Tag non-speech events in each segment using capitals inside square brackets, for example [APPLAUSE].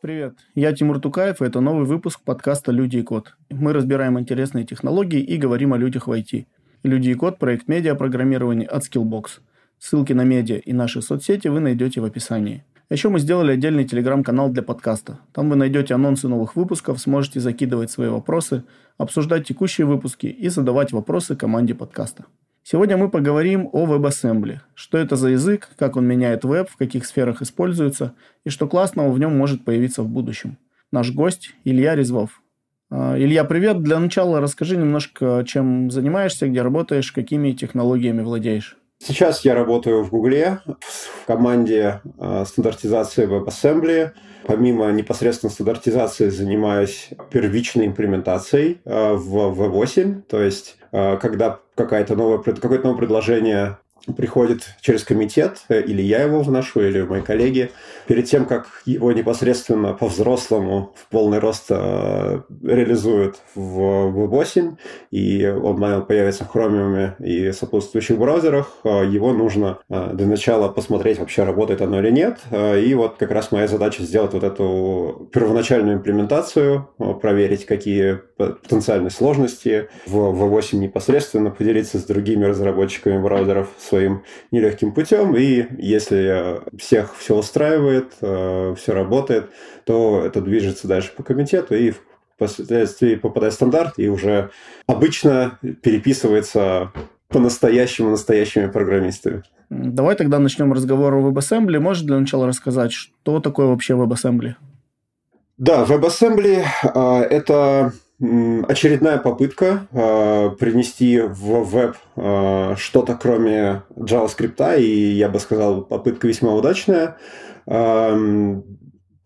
Привет, я Тимур Тукаев, и это новый выпуск подкаста «Люди и код». Мы разбираем интересные технологии и говорим о людях в IT. «Люди и код» – проект медиапрограммирования от Skillbox. Ссылки на медиа и наши соцсети вы найдете в описании. Еще мы сделали отдельный телеграм-канал для подкаста. Там вы найдете анонсы новых выпусков, сможете закидывать свои вопросы, обсуждать текущие выпуски и задавать вопросы команде подкаста. Сегодня мы поговорим о WebAssembly. Что это за язык, как он меняет веб, в каких сферах используется и что классного в нем может появиться в будущем. Наш гость Илья Резвов. А, Илья, привет. Для начала расскажи немножко, чем занимаешься, где работаешь, какими технологиями владеешь. Сейчас я работаю в Гугле в команде э, стандартизации WebAssembly. Помимо непосредственно стандартизации занимаюсь первичной имплементацией э, в V8, то есть э, когда какое-то новое, какое-то новое предложение приходит через комитет, или я его вношу, или мои коллеги, перед тем, как его непосредственно по-взрослому в полный рост э, реализуют в V8, и он появится в Chromium и сопутствующих браузерах, э, его нужно э, для начала посмотреть, вообще работает оно или нет. И вот как раз моя задача сделать вот эту первоначальную имплементацию, проверить, какие потенциальные сложности в V8 непосредственно, поделиться с другими разработчиками браузеров своим нелегким путем, и если всех все устраивает, э, все работает, то это движется дальше по комитету и впоследствии попадает в стандарт и уже обычно переписывается по-настоящему настоящими программистами. Давай тогда начнем разговор о WebAssembly. Можешь для начала рассказать, что такое вообще WebAssembly? Да, WebAssembly э, – это очередная попытка э, принести в веб э, что-то кроме JavaScript, и я бы сказал, попытка весьма удачная. То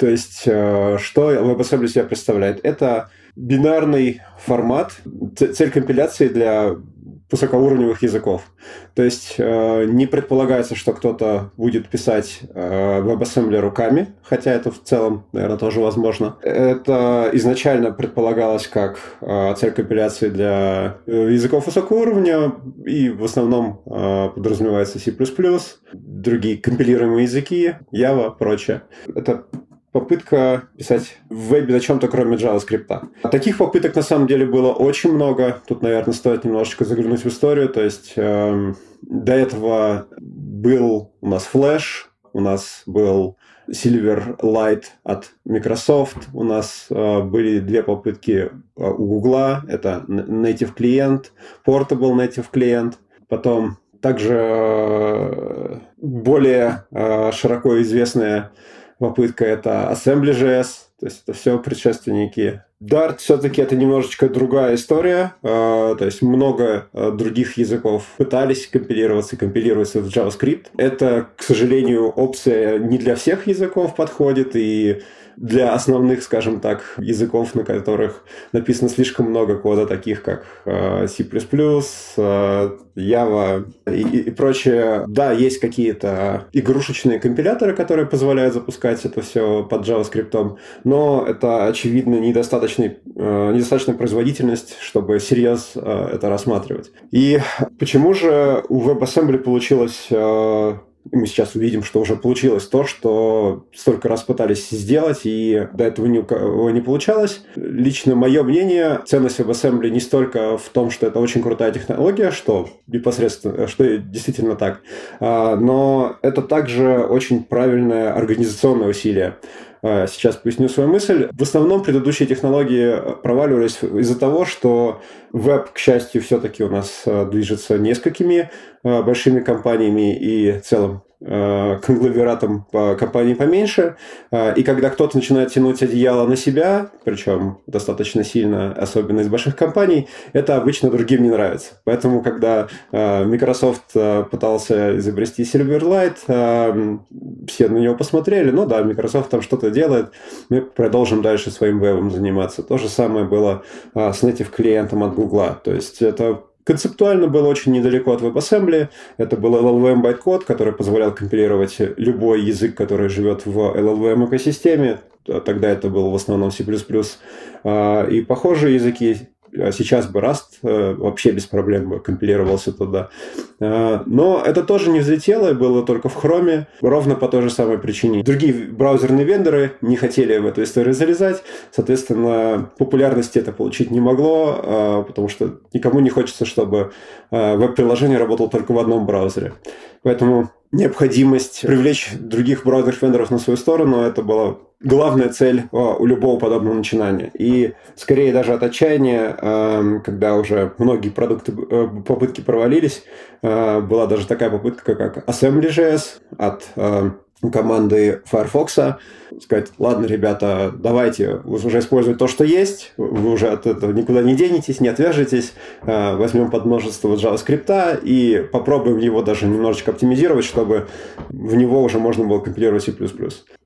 есть, э, что WebAssembly себя представляет? Это бинарный формат, цель компиляции для высокоуровневых языков. То есть э, не предполагается, что кто-то будет писать э, WebAssembly руками, хотя это в целом, наверное, тоже возможно. Это изначально предполагалось как э, цель компиляции для э, языков высокого уровня, и в основном э, подразумевается C++, другие компилируемые языки, Java, прочее. Это попытка писать в вебе на чем-то, кроме JavaScript. Таких попыток на самом деле было очень много. Тут, наверное, стоит немножечко заглянуть в историю. То есть э, до этого был у нас Flash, у нас был Silverlight от Microsoft, у нас э, были две попытки э, у Google, это Native клиент, Portable Native клиент, потом также э, более э, широко известная попытка это Assembly.js, то есть это все предшественники. Dart все-таки это немножечко другая история, а, то есть много а, других языков пытались компилироваться, компилируются в JavaScript. Это, к сожалению, опция не для всех языков подходит, и для основных, скажем так, языков, на которых написано слишком много кода, таких как э, C++, э, Java и, и прочее. Да, есть какие-то игрушечные компиляторы, которые позволяют запускать это все под JavaScript, но это, очевидно, недостаточный, э, недостаточная производительность, чтобы серьезно это рассматривать. И почему же у WebAssembly получилось мы сейчас увидим, что уже получилось то, что столько раз пытались сделать, и до этого ни у кого не получалось. Лично мое мнение, ценность WebAssembly не столько в том, что это очень крутая технология, что непосредственно, что действительно так, а, но это также очень правильное организационное усилие. А, сейчас поясню свою мысль. В основном предыдущие технологии проваливались из-за того, что веб, к счастью, все-таки у нас а, движется несколькими а, большими компаниями и целым Э, конгломератом по компании поменьше. Э, и когда кто-то начинает тянуть одеяло на себя, причем достаточно сильно, особенно из больших компаний, это обычно другим не нравится. Поэтому, когда э, Microsoft пытался изобрести Silverlight, все на него посмотрели, ну да, Microsoft там что-то делает, мы продолжим дальше своим вебом заниматься. То же самое было с native клиентом от Google. То есть это Концептуально было очень недалеко от WebAssembly. Это был LLVM байткод, который позволял компилировать любой язык, который живет в LLVM экосистеме. тогда это был в основном C++. И похожие языки а сейчас бы Rust э, вообще без проблем бы компилировался туда. Э, но это тоже не взлетело, было только в Chrome, ровно по той же самой причине. Другие браузерные вендоры не хотели в эту историю залезать, соответственно, популярности это получить не могло, э, потому что никому не хочется, чтобы веб-приложение работало только в одном браузере. Поэтому необходимость привлечь других браузерных вендоров на свою сторону, это была главная цель а, у любого подобного начинания. И скорее даже от отчаяния, эм, когда уже многие продукты, э, попытки провалились, э, была даже такая попытка, как Assembly.js от э, команды Firefox сказать, ладно, ребята, давайте уже использовать то, что есть, вы уже от этого никуда не денетесь, не отвяжетесь, возьмем под множество JavaScript и попробуем его даже немножечко оптимизировать, чтобы в него уже можно было компилировать C++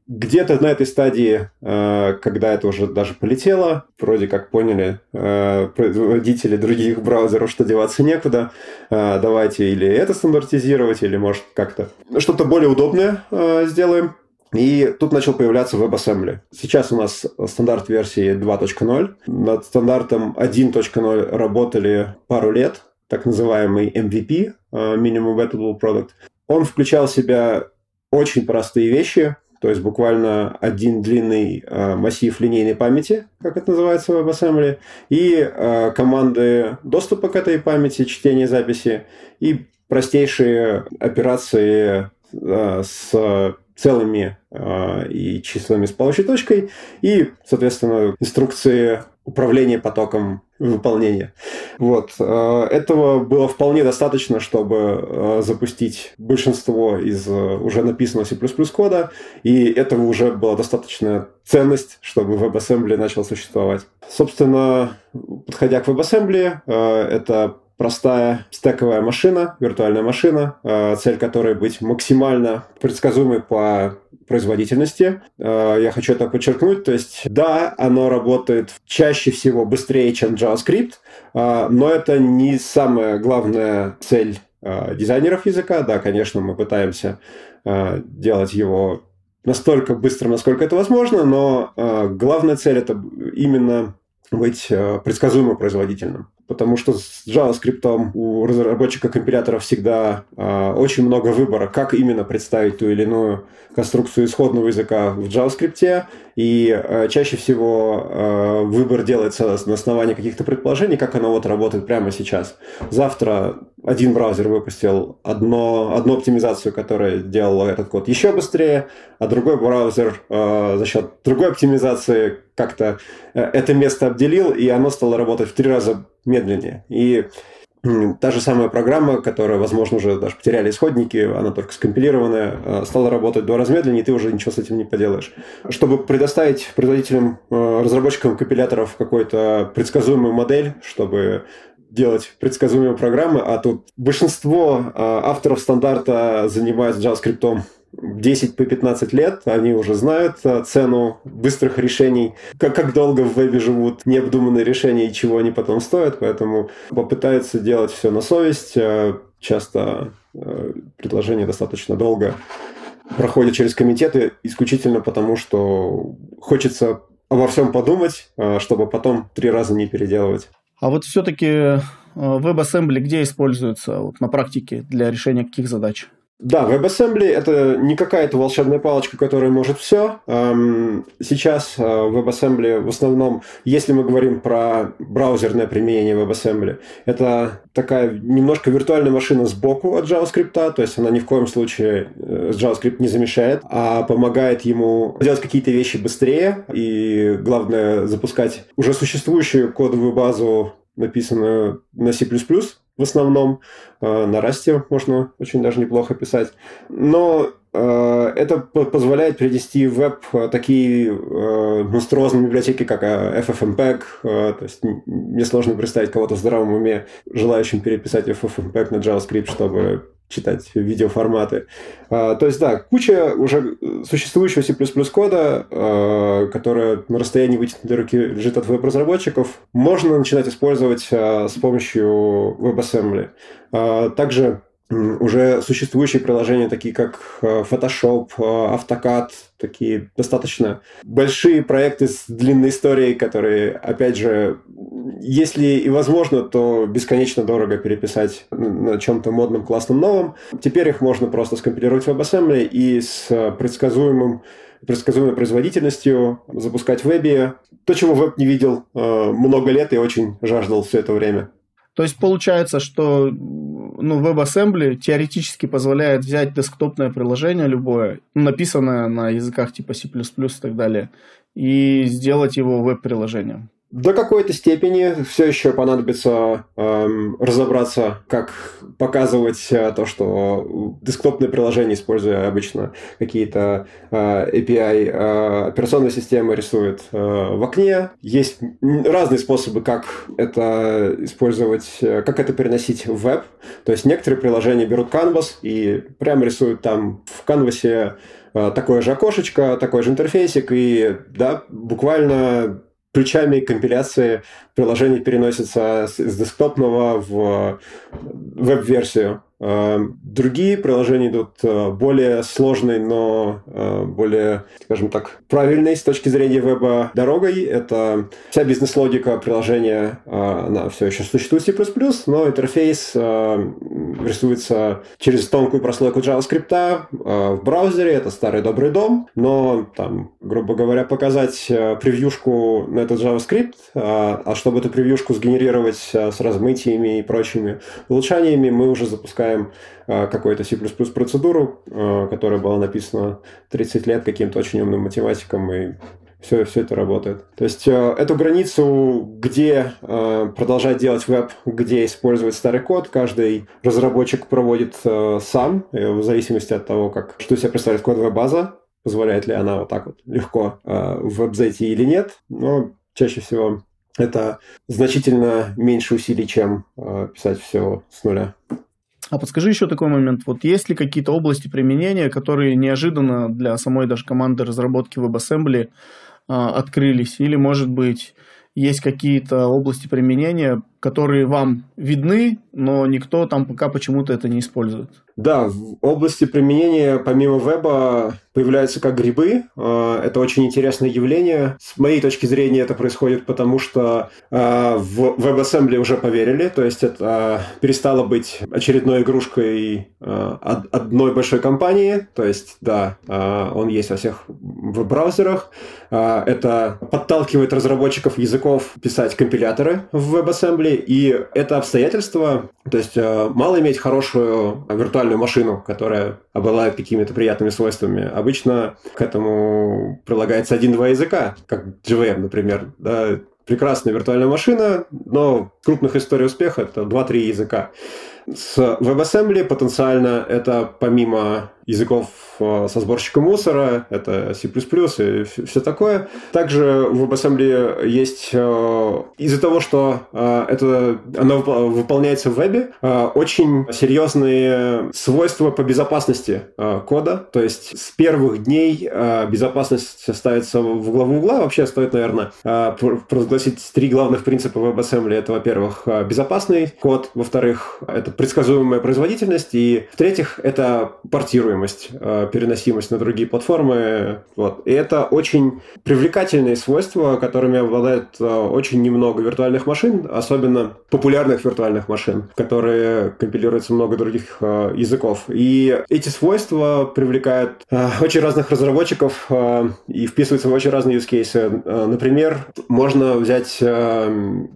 где-то на этой стадии, э, когда это уже даже полетело, вроде как поняли э, производители других браузеров, что деваться некуда, э, давайте или это стандартизировать, или может как-то что-то более удобное сделаем. И тут начал появляться WebAssembly. Сейчас у нас стандарт версии 2.0. Над стандартом 1.0 работали пару лет, так называемый MVP, Minimum Viable Product. Он включал в себя очень простые вещи, то есть буквально один длинный э, массив линейной памяти, как это называется в WebAssembly, и э, команды доступа к этой памяти, чтения записи, и простейшие операции э, с целыми э, и числами с полочей точкой, и, соответственно, инструкции управления потоком выполнения. Вот. Э, этого было вполне достаточно, чтобы э, запустить большинство из уже написанного C++ кода, и этого уже была достаточная ценность, чтобы WebAssembly начал существовать. Собственно, подходя к WebAssembly, это простая стековая машина, виртуальная машина, э, цель которой быть максимально предсказуемой по производительности. Э, я хочу это подчеркнуть. То есть, да, оно работает чаще всего быстрее, чем JavaScript, э, но это не самая главная цель дизайнеров языка. Да, конечно, мы пытаемся делать его настолько быстрым, насколько это возможно, но главная цель это именно быть предсказуемо производительным потому что с JavaScript у разработчика компилятора всегда э, очень много выбора, как именно представить ту или иную конструкцию исходного языка в JavaScript, и э, чаще всего э, выбор делается на основании каких-то предположений, как оно вот работает прямо сейчас. Завтра один браузер выпустил одно, одну оптимизацию, которая делала этот код еще быстрее, а другой браузер э, за счет другой оптимизации как-то э, это место обделил, и оно стало работать в три раза медленнее. И Та же самая программа, которая, возможно, уже даже потеряли исходники, она только скомпилированная, э, стала работать в два раза медленнее, и ты уже ничего с этим не поделаешь. Чтобы предоставить производителям, э, разработчикам компиляторов какую-то предсказуемую модель, чтобы делать предсказуемые программы, а тут большинство э, авторов стандарта занимаются JavaScript 10 по 15 лет, они уже знают э, цену быстрых решений, как, как долго в вебе живут необдуманные решения и чего они потом стоят, поэтому попытаются делать все на совесть. Э, часто предложение достаточно долго проходит через комитеты исключительно потому, что хочется обо всем подумать, чтобы потом три раза не переделывать. А вот все-таки WebAssembly где используется вот, на практике для решения каких задач? Да, WebAssembly это не какая-то волшебная палочка, которая может все. Эм, сейчас э, WebAssembly в основном, если мы говорим про браузерное применение WebAssembly, это такая немножко виртуальная машина сбоку от JavaScript, то есть она ни в коем случае э, JavaScript не замещает, а помогает ему делать какие-то вещи быстрее и, главное, запускать уже существующую кодовую базу написанную на C++, в основном. Э, на расте можно очень даже неплохо писать. Но э, это позволяет привести в веб э, такие монструозные библиотеки, как FFmpeg. То есть мне сложно представить кого-то в здравом уме, желающим переписать FFmpeg на JavaScript, чтобы читать видеоформаты. А, то есть, да, куча уже существующего C++ кода, а, которая на расстоянии вытянутой руки лежит от веб-разработчиков, можно начинать использовать а, с помощью WebAssembly. Также уже существующие приложения, такие как э, Photoshop, э, AutoCAD, такие достаточно большие проекты с длинной историей, которые, опять же, если и возможно, то бесконечно дорого переписать на чем-то модном, классном, новом. Теперь их можно просто скомпилировать в WebAssembly и с предсказуемым предсказуемой производительностью запускать в вебе. То, чего веб не видел э, много лет и очень жаждал все это время. То есть получается, что ну, WebAssembly теоретически позволяет взять десктопное приложение любое, написанное на языках типа C++ и так далее, и сделать его веб-приложением. До какой-то степени все еще понадобится эм, разобраться, как показывать э, то, что десктопные приложения, используя обычно какие-то э, API э, операционной системы, рисуют э, в окне. Есть разные способы, как это использовать, э, как это переносить в веб. То есть некоторые приложения берут Canvas и прямо рисуют там в канвасе э, такое же окошечко, такой же интерфейсик, и да, буквально ключами компиляции приложений переносится с десктопного в веб-версию. Э, другие приложения идут э, более сложной, но э, более, скажем так, правильной с точки зрения веба дорогой. Это вся бизнес-логика приложения, она все еще существует в C++, но интерфейс рисуется через тонкую прослойку JavaScript в браузере. Это старый добрый дом, но там, грубо говоря, показать превьюшку на этот JavaScript, а чтобы эту превьюшку сгенерировать с размытиями и прочими улучшениями, мы уже запускаем э, какую-то C++ процедуру, э, которая была написана 30 лет каким-то очень умным математиком, и все, все это работает. То есть э, эту границу, где продолжать делать веб, где использовать старый код, каждый разработчик проводит сам, в зависимости от того, как, что себе представляет кодовая база, позволяет ли она вот так вот легко в веб зайти или нет. Но чаще всего это значительно меньше усилий, чем писать все с нуля. А подскажи еще такой момент. Вот есть ли какие-то области применения, которые неожиданно для самой даже команды разработки WebAssembly а, открылись? Или, может быть, есть какие-то области применения, которые вам видны, но никто там пока почему-то это не использует? Да, в области применения помимо веба появляются как грибы. А, это очень интересное явление. С моей точки зрения это происходит потому, что а, в WebAssembly уже поверили, то есть это перестало быть очередной игрушкой одной большой компании, то есть да, он есть во всех веб-браузерах. Это подталкивает разработчиков языков писать компиляторы в WebAssembly, и это обстоятельство, то есть мало иметь хорошую виртуальную машину, которая обладает какими-то приятными свойствами, обычно к этому прилагается один-два языка, как JVM, например. Да, прекрасная виртуальная машина, но крупных историй успеха это 2-3 языка. С WebAssembly потенциально это помимо языков э, со сборщиком мусора, это C++ и все такое. Также в WebAssembly есть, э, из-за того, что э, это, оно выполняется в вебе, очень серьезные свойства по безопасности кода. То есть с первых дней безопасность ставится в главу угла. Вообще стоит, наверное, провозгласить три главных принципа WebAssembly. Это, во-первых, безопасный код, во-вторых, это предсказуемая производительность, и в-третьих, это портируемость скалируемость, э, переносимость на другие платформы. Вот. И это очень привлекательные свойства, которыми обладает э, очень немного виртуальных машин, особенно популярных виртуальных машин, которые компилируются много других э, языков. И эти свойства привлекают очень разных разработчиков и вписываются в очень разные use cases. Например, можно взять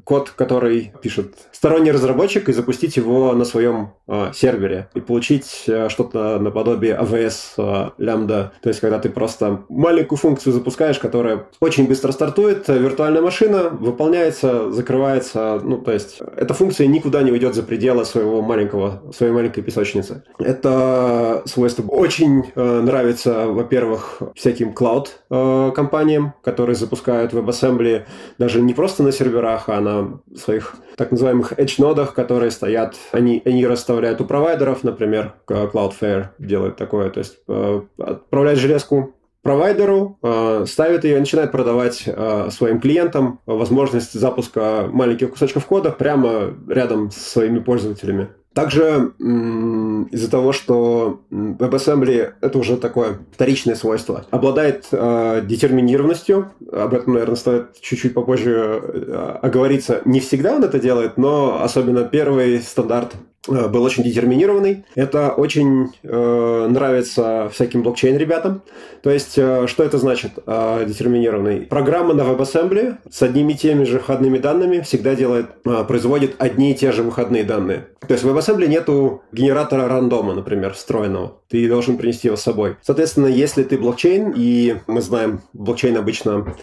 код, который пишет сторонний разработчик, и запустить его на своем сервере и получить что-то наподобие тебе AWS а, лямбда. То есть, когда ты просто маленькую функцию запускаешь, которая очень быстро стартует, виртуальная машина выполняется, закрывается. Ну, то есть, эта функция никуда не уйдет за пределы своего маленького, своей маленькой песочницы. Это свойство очень э, нравится, во-первых, всяким клауд-компаниям, э, которые запускают WebAssembly даже не просто на серверах, а на своих так называемых edge-нодах, которые стоят, они, они расставляют у провайдеров, например, Cloudflare делает такое, то есть э, отправляет железку провайдеру, э, ставит ее начинает продавать э, своим клиентам возможность запуска маленьких кусочков кода прямо рядом с своими пользователями. Также из-за того, что WebAssembly – это уже такое вторичное свойство, обладает э, детерминированностью, об этом, наверное, стоит чуть-чуть попозже э, оговориться. Не всегда он это делает, но особенно первый стандарт был очень детерминированный. Это очень э, нравится всяким блокчейн-ребятам. То есть, э, что это значит э, детерминированный? Программа на WebAssembly с одними и теми же входными данными всегда делает, э, производит одни и те же выходные данные. То есть в WebAssembly нету генератора рандома, например, встроенного. Ты должен принести его с собой. Соответственно, если ты блокчейн, и мы знаем, блокчейн обычно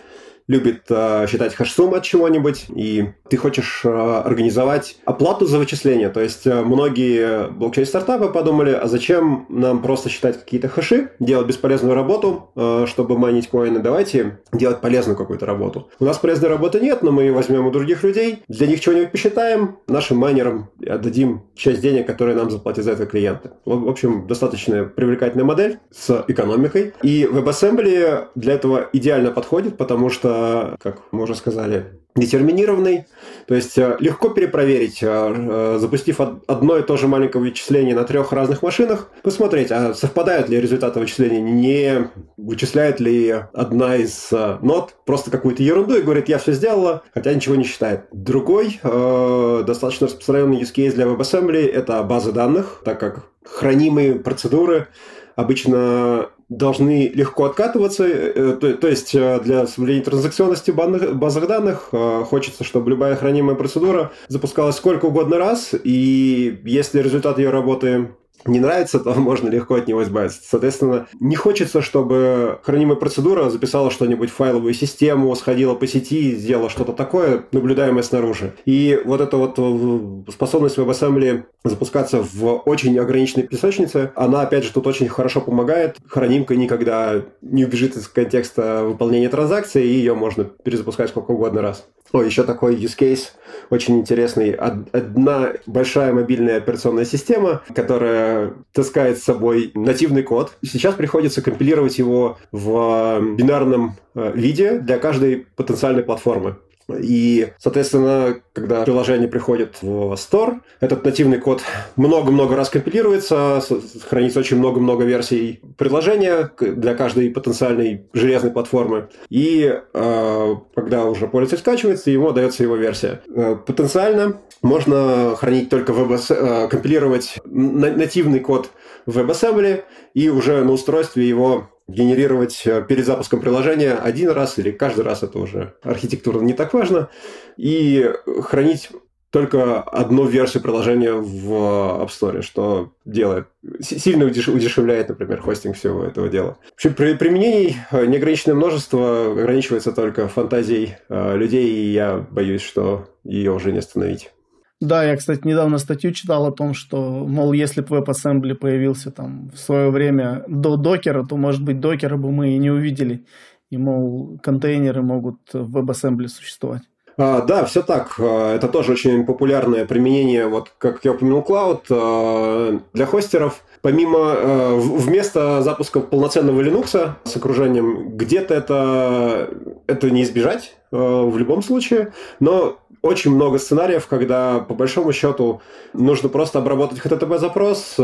любит э, считать хэш-сумму от чего-нибудь, и ты хочешь э, организовать оплату за вычисление. То есть э, многие блокчейн-стартапы подумали, а зачем нам просто считать какие-то хэши, делать бесполезную работу, э, чтобы майнить коины, давайте делать полезную какую-то работу. У нас полезной работы нет, но мы ее возьмем у других людей, для них чего-нибудь посчитаем, нашим майнерам отдадим часть денег, которые нам заплатят за это клиенты. В общем, достаточно привлекательная модель с экономикой. И WebAssembly для этого идеально подходит, потому что как мы уже сказали, детерминированный. То есть э, легко перепроверить, э, э, запустив одно и то же маленькое вычисление на трех разных машинах, посмотреть, а совпадают ли результаты вычисления, не вычисляет ли одна из нот просто какую-то ерунду и говорит, я все сделала, хотя ничего не считает. Другой достаточно распространенный use case для WebAssembly – это базы данных, так как хранимые процедуры обычно должны легко откатываться. Э, то, то есть э, для соблюдения транзакционности банных, базах данных э, хочется, чтобы любая хранимая процедура запускалась сколько угодно раз, и если результат ее работы не нравится, то [LAUGHS] можно легко от него избавиться. Соответственно, не хочется, чтобы хранимая процедура записала что-нибудь в файловую систему, сходила по сети, сделала что-то такое, наблюдаемое снаружи. И вот эта вот э, способность WebAssembly запускаться в очень ограниченной песочнице, она, опять же, тут очень хорошо помогает. Хранимка никогда не убежит из контекста выполнения транзакции, и ее можно перезапускать сколько угодно раз. О, еще такой use case очень интересный. Одна большая мобильная операционная система, которая таскает с собой нативный код. Сейчас приходится компилировать его в бинарном э, виде для каждой потенциальной платформы. И, соответственно, когда приложение приходит в Store, этот нативный код много-много раз компилируется, хранится очень много-много версий приложения для каждой потенциальной железной платформы. И э, когда уже пользователь скачивается, ему дается его версия. Э, потенциально можно хранить только WebAss... Э, компилировать нативный код в WebAssembly и уже на устройстве его генерировать э, перед запуском приложения один раз или каждый раз, это уже архитектурно не так важно, и хранить только одну версию приложения в App Store, что делает, сильно удешевляет, например, хостинг всего этого дела. Вообще, при применений э, неограниченное множество ограничивается только фантазией э, людей, и я боюсь, что ее уже не остановить. Да, я, кстати, недавно статью читал о том, что, мол, если бы WebAssembly появился там в свое время до докера, то, может быть, докера бы мы и не увидели. И, мол, контейнеры могут в WebAssembly существовать. А, да, все так. А, это тоже очень популярное применение, вот как я упомянул, Cloud а, для хостеров. Помимо, вместо запуска полноценного Linux с окружением, где-то это, это не избежать в любом случае, но очень много сценариев, когда по большому счету нужно просто обработать HTTP-запрос,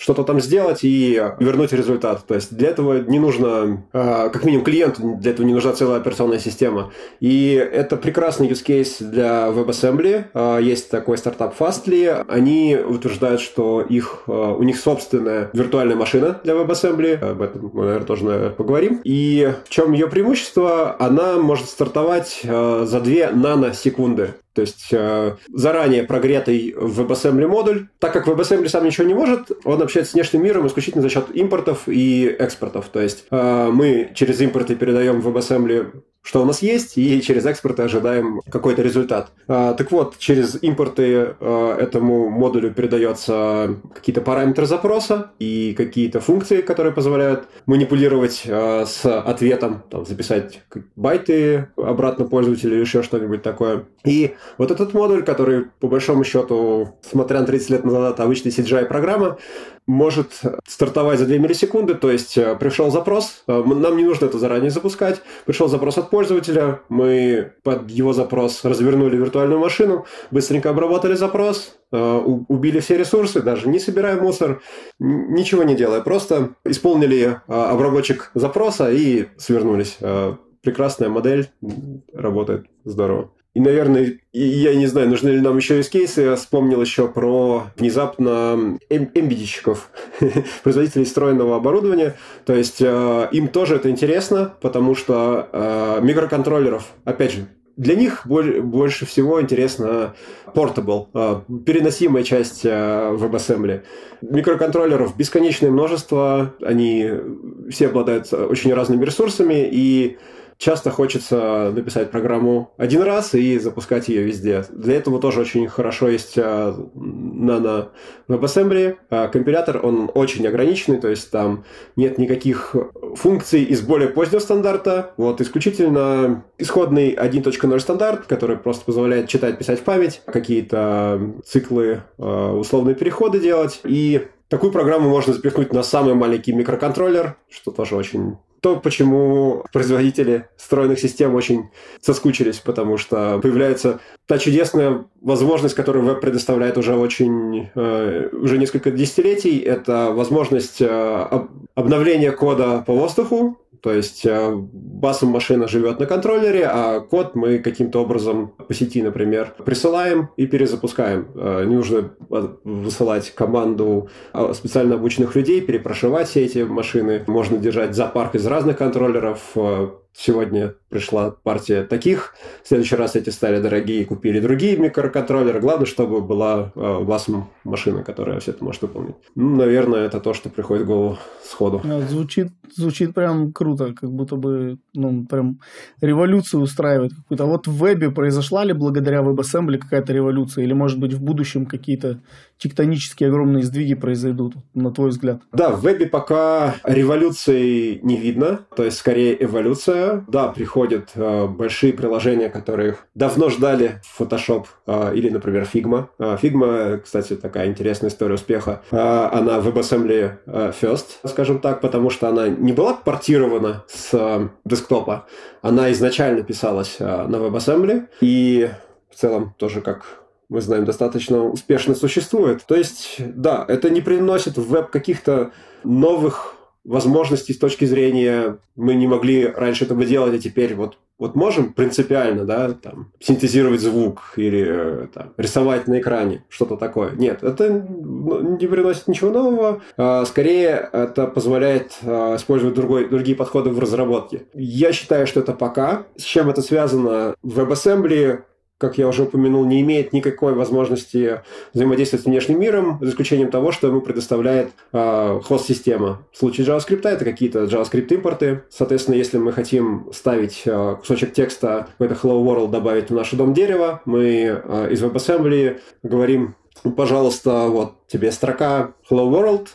что-то там сделать и вернуть результат. То есть для этого не нужно, э, как минимум клиенту, для этого не нужна целая операционная система. И это прекрасный use case для WebAssembly. Э, есть такой стартап Fastly. Они утверждают, что их, у них собственная виртуальная машина для WebAssembly. Об этом мы, наверное, тоже наверное, поговорим. И в чем ее преимущество? Она может стартовать за 2 наносекунды. То есть э, заранее прогретый WebAssembly модуль. Так как WebAssembly сам ничего не может, он общается с внешним миром исключительно за счет импортов и экспортов. То есть э, мы через импорты передаем в WebAssembly что у нас есть, и через экспорты ожидаем какой-то результат. А, так вот, через импорты а, этому модулю передается какие-то параметры запроса и какие-то функции, которые позволяют манипулировать а, с ответом, там, записать байты обратно пользователю или еще что-нибудь такое. И вот этот модуль, который, по большому счету, смотря на 30 лет назад, обычный CGI-программа, может стартовать за 2 миллисекунды, то есть э, пришел запрос, э, нам не нужно это заранее запускать, пришел запрос от пользователя, мы под его запрос развернули виртуальную машину, быстренько обработали запрос, э, убили все ресурсы, даже не собирая мусор, ничего не делая, просто исполнили обработчик запроса и свернулись. Прекрасная модель, работает здорово. И, наверное, я не знаю, нужны ли нам еще из кейсы. Я вспомнил еще про внезапно эмбидищиков, [LAUGHS] производителей встроенного оборудования. То есть э, им тоже это интересно, потому что э, микроконтроллеров, опять же, для них больше всего интересно portable, э, переносимая часть WebAssembly. Микроконтроллеров бесконечное множество, они все обладают очень разными ресурсами, и часто хочется написать программу один раз и запускать ее везде. Для этого тоже очень хорошо есть а, Nano WebAssembly. А, компилятор, он очень ограниченный, то есть там нет никаких функций из более позднего стандарта. Вот исключительно исходный 1.0 стандарт, который просто позволяет читать, писать в память, какие-то циклы, а, условные переходы делать. И Такую программу можно запихнуть на самый маленький микроконтроллер, что тоже очень то, почему производители встроенных систем очень соскучились, потому что появляется та чудесная возможность, которую веб предоставляет уже очень, э, уже несколько десятилетий, это возможность э, обновления кода по воздуху, то есть э, басом машина живет на контроллере, а код мы каким-то образом по сети, например, присылаем и перезапускаем. Э, не нужно высылать команду специально обученных людей, перепрошивать все эти машины. Можно держать зоопарк из разных контроллеров, э, Сегодня пришла партия таких, в следующий раз эти стали дорогие, купили другие микроконтроллеры. Главное, чтобы была э, у вас машина, которая все это может выполнить. Ну, наверное, это то, что приходит в голову сходу. Звучит, звучит прям круто, как будто бы ну, прям революцию устраивает какую-то. А вот в вебе произошла ли благодаря WebAssembly какая-то революция? Или, может быть, в будущем какие-то тектонические огромные сдвиги произойдут, на твой взгляд? Да, в вебе пока революции не видно, то есть скорее эволюция. Да, приходят э, большие приложения, которых давно ждали Photoshop э, или, например, Figma. Э, Figma, кстати, такая интересная история успеха. Э, она WebAssembly э, first, скажем так, потому что она не была портирована с э, десктопа, она изначально писалась э, на WebAssembly и в целом тоже как мы знаем, достаточно успешно существует. То есть, да, это не приносит в веб каких-то новых возможностей с точки зрения мы не могли раньше этого делать, а теперь вот вот можем принципиально, да, там, синтезировать звук или там, рисовать на экране, что-то такое. Нет, это ну, не приносит ничего нового. А, скорее, это позволяет а, использовать другой, другие подходы в разработке. Я считаю, что это пока. С чем это связано? В WebAssembly как я уже упомянул, не имеет никакой возможности взаимодействовать с внешним миром, за исключением того, что ему предоставляет э, хост-система. В случае JavaScript это какие-то JavaScript-импорты. Соответственно, если мы хотим ставить э, кусочек текста в это Hello World добавить в наше дом дерева, мы э, из WebAssembly говорим, пожалуйста, вот тебе строка Hello World,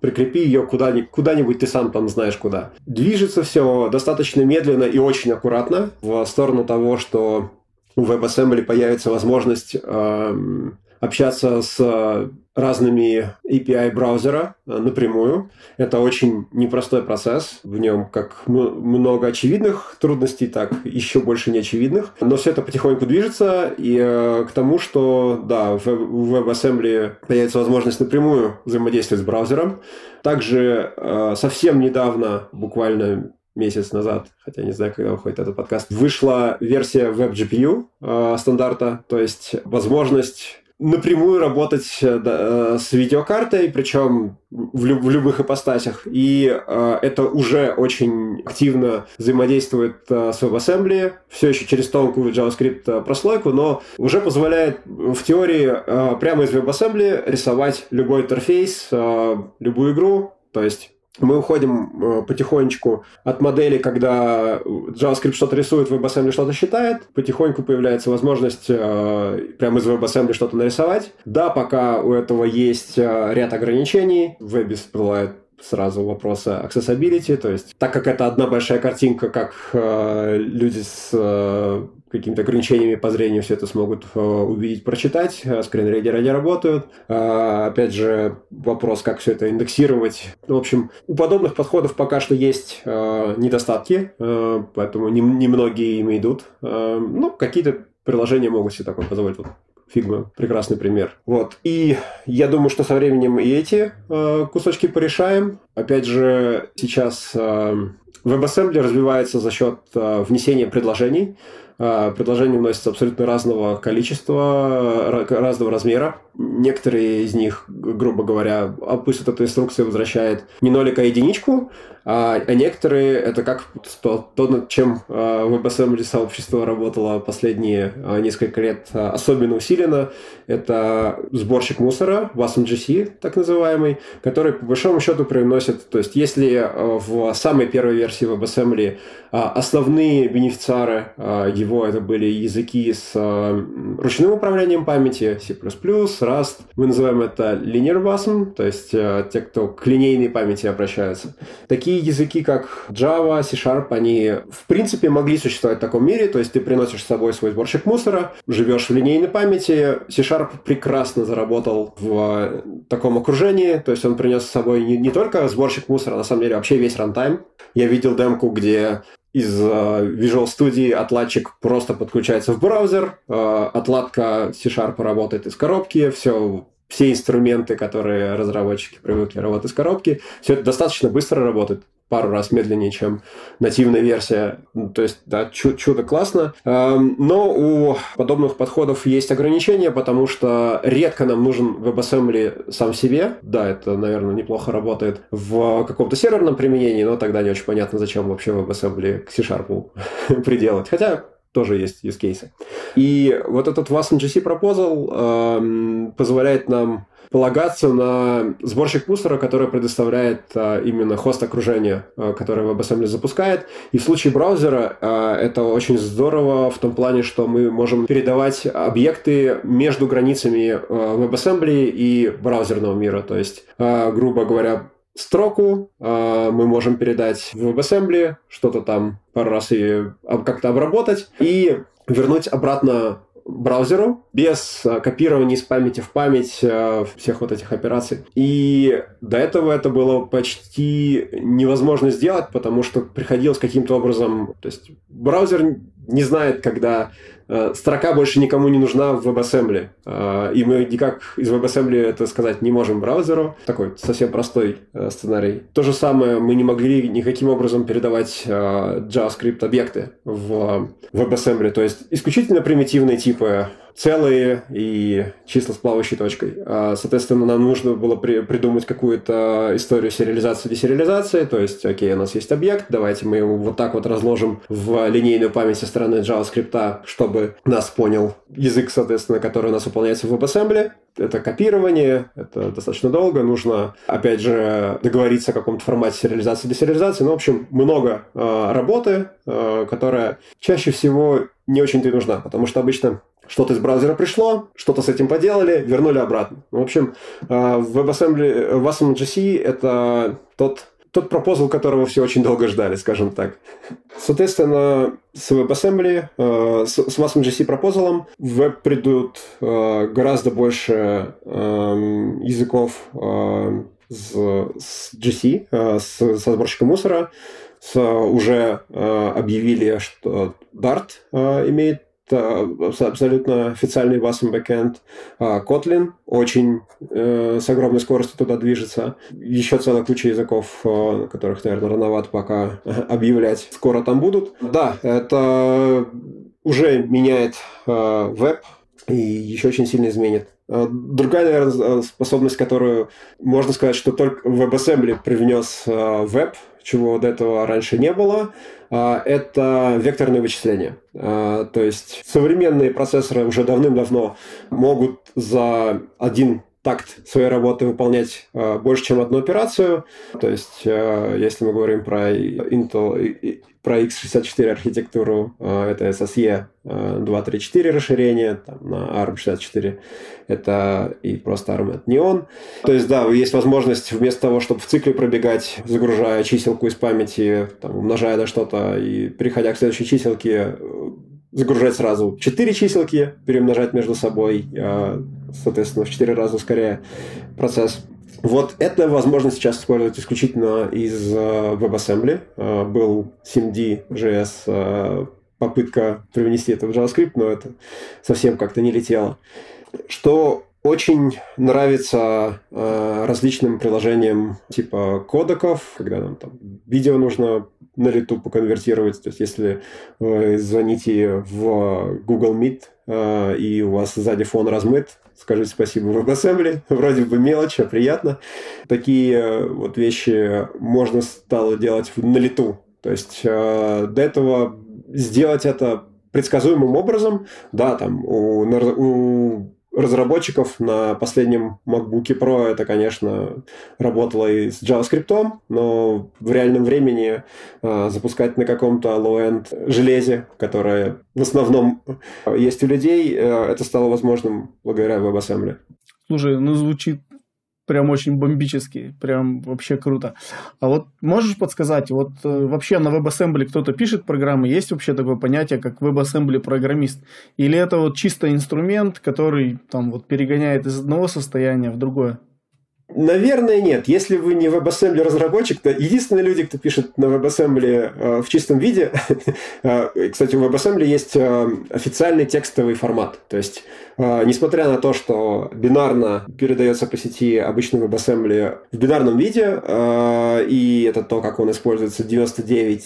прикрепи ее куда-нибудь, куда-нибудь, ты сам там знаешь куда. Движется все достаточно медленно и очень аккуратно в сторону того, что у WebAssembly появится возможность э, общаться с разными API браузера э, напрямую. Это очень непростой процесс. В нем как много очевидных трудностей, так еще больше неочевидных. Но все это потихоньку движется и э, к тому, что да, в WebAssembly появится возможность напрямую взаимодействовать с браузером. Также э, совсем недавно, буквально месяц назад, хотя не знаю, когда выходит этот подкаст, вышла версия WebGPU э, стандарта, то есть возможность напрямую работать э, да, с видеокартой, причем в, люб, в любых ипостасях. И э, это уже очень активно взаимодействует э, с WebAssembly, все еще через тонкую JavaScript э, прослойку, но уже позволяет в теории э, прямо из WebAssembly рисовать любой интерфейс, э, любую игру. То есть мы уходим э, потихонечку от модели, когда JavaScript что-то рисует, WebAssembly что-то считает. Потихоньку появляется возможность э, прямо из WebAssembly что-то нарисовать. Да, пока у этого есть э, ряд ограничений. В вебе всплывают сразу вопросы accessibility, то есть так как это одна большая картинка, как э, люди с э, какими-то ограничениями по зрению все это смогут э, увидеть, прочитать, э, скринрейдеры не работают. Э, опять же, вопрос, как все это индексировать. В общем, у подобных подходов пока что есть э, недостатки, поэтому немногие не ими идут. Ну, какие-то приложения могут себе такое позволить. Вот Фигма прекрасный пример. Вот. И я думаю, что со временем и эти кусочки порешаем. Опять же, сейчас WebAssembly развивается за счет э, внесения предложений. Э, предложения вносятся абсолютно разного количества, разного размера. Некоторые из них, грубо говоря, а пусть вот эта инструкция возвращает не нолик, а единичку, а, а некоторые это как то, то над чем а, WebAssembly сообщество работало последние а, несколько лет а, особенно усиленно, это сборщик мусора, WASM-GC, так называемый, который по большому счету приносит, то есть если а, в самой первой версии WebAssembly а, основные бенефициары а, его это были языки с а, ручным управлением памяти, C++, Rust, мы называем это linear WASM, то есть а, те, кто к линейной памяти обращаются. Такие такие языки, как Java, C-Sharp, они в принципе могли существовать в таком мире, то есть ты приносишь с собой свой сборщик мусора, живешь в линейной памяти. C-Sharp прекрасно заработал в таком окружении, то есть он принес с собой не, не только сборщик мусора, на самом деле вообще весь рантайм. Я видел демку, где из uh, Visual Studio отладчик просто подключается в браузер, uh, отладка C-Sharp работает из коробки, все все инструменты, которые разработчики привыкли работать из коробки, все это достаточно быстро работает пару раз медленнее, чем нативная версия. То есть, да, чудо классно. Эм, но у подобных подходов есть ограничения, потому что редко нам нужен WebAssembly сам себе. Да, это, наверное, неплохо работает в каком-то серверном применении, но тогда не очень понятно, зачем вообще WebAssembly к C-Sharp [LAUGHS] приделать. Хотя тоже есть use cases. И вот этот WASM GC proposal э, позволяет нам полагаться на сборщик мусора, который предоставляет а, именно хост окружения, а, которое WebAssembly запускает. И в случае браузера а, это очень здорово в том плане, что мы можем передавать объекты между границами а, WebAssembly и браузерного мира. То есть, а, грубо говоря, строку э, мы можем передать в WebAssembly, что-то там пару раз и как-то обработать и вернуть обратно браузеру без э, копирования из памяти в память э, всех вот этих операций. И до этого это было почти невозможно сделать, потому что приходилось каким-то образом... То есть браузер не знает, когда Э, строка больше никому не нужна в WebAssembly. Э, и мы никак из WebAssembly это сказать не можем браузеру. Такой совсем простой э, сценарий. То же самое мы не могли никаким образом передавать JavaScript объекты в WebAssembly. То есть исключительно примитивные типы целые и числа с плавающей точкой. А, соответственно, нам нужно было при, придумать какую-то историю сериализации десериализации, то есть, окей, у нас есть объект, давайте мы его вот так вот разложим в линейную память со стороны JavaScript, чтобы нас понял язык, соответственно, который у нас выполняется в WebAssembly, это копирование, это достаточно долго, нужно, опять же, договориться о каком-то формате сериализации, десериализации. Ну, в общем, много э, работы, э, которая чаще всего не очень-то и нужна, потому что обычно что-то из браузера пришло, что-то с этим поделали, вернули обратно. В общем, э, в WebAssembly, WASM-GC это тот тот пропозал, которого все очень долго ждали, скажем так. Соответственно, с WebAssembly, э, с, с пропозалом в веб придут э, гораздо больше языков с, с GC, с, со сборщиком мусора. Уже объявили, что Dart имеет абсолютно официальный WASM backend. А Kotlin очень э, с огромной скоростью туда движется. Еще целая куча языков, э, которых, наверное, рановато пока [LAUGHS] объявлять. Скоро там будут. Да, это уже меняет э, веб и еще очень сильно изменит. Э, другая, наверное, способность, которую можно сказать, что только WebAssembly привнес э, веб, чего до этого раньше не было, а, это векторные вычисления. А, то есть современные процессоры уже давным-давно могут за один такт своей работы выполнять э, больше, чем одну операцию. То есть, э, если мы говорим про Intel, про x64 архитектуру, э, это SSE 234 расширение, там, на ARM64 это и просто ARM Neon. То есть, да, есть возможность вместо того, чтобы в цикле пробегать, загружая чиселку из памяти, там, умножая на что-то и переходя к следующей чиселке, загружать сразу 4 чиселки, перемножать между собой, соответственно, в 4 раза ускоряя процесс. Вот это возможно сейчас использовать исключительно из а, WebAssembly. А, был SIMD.js попытка привнести это в JavaScript, но это совсем как-то не летело. Что очень нравится э, различным приложениям типа кодеков, когда нам там видео нужно на лету поконвертировать. То есть, если вы звоните в Google Meet э, и у вас сзади фон размыт, скажите спасибо WebAssembly. [LAUGHS] Вроде бы мелочь, а приятно. Такие э, вот вещи можно стало делать на лету. То есть, э, до этого сделать это предсказуемым образом, да, там у, у разработчиков на последнем MacBook Pro это, конечно, работало и с JavaScript, но в реальном времени э, запускать на каком-то low-end железе, которое в основном есть у людей, э, это стало возможным благодаря WebAssembly. Слушай, ну звучит прям очень бомбический, прям вообще круто. А вот можешь подсказать, вот э, вообще на WebAssembly кто-то пишет программы, есть вообще такое понятие, как WebAssembly программист? Или это вот чисто инструмент, который там вот перегоняет из одного состояния в другое? Наверное, нет. Если вы не WebAssembly разработчик, то единственные люди, кто пишет на WebAssembly э, в чистом виде, [LAUGHS] э, кстати, у WebAssembly есть э, официальный текстовый формат. То есть, несмотря на то, что бинарно передается по сети обычный WebAssembly в бинарном виде, и это то, как он используется 99,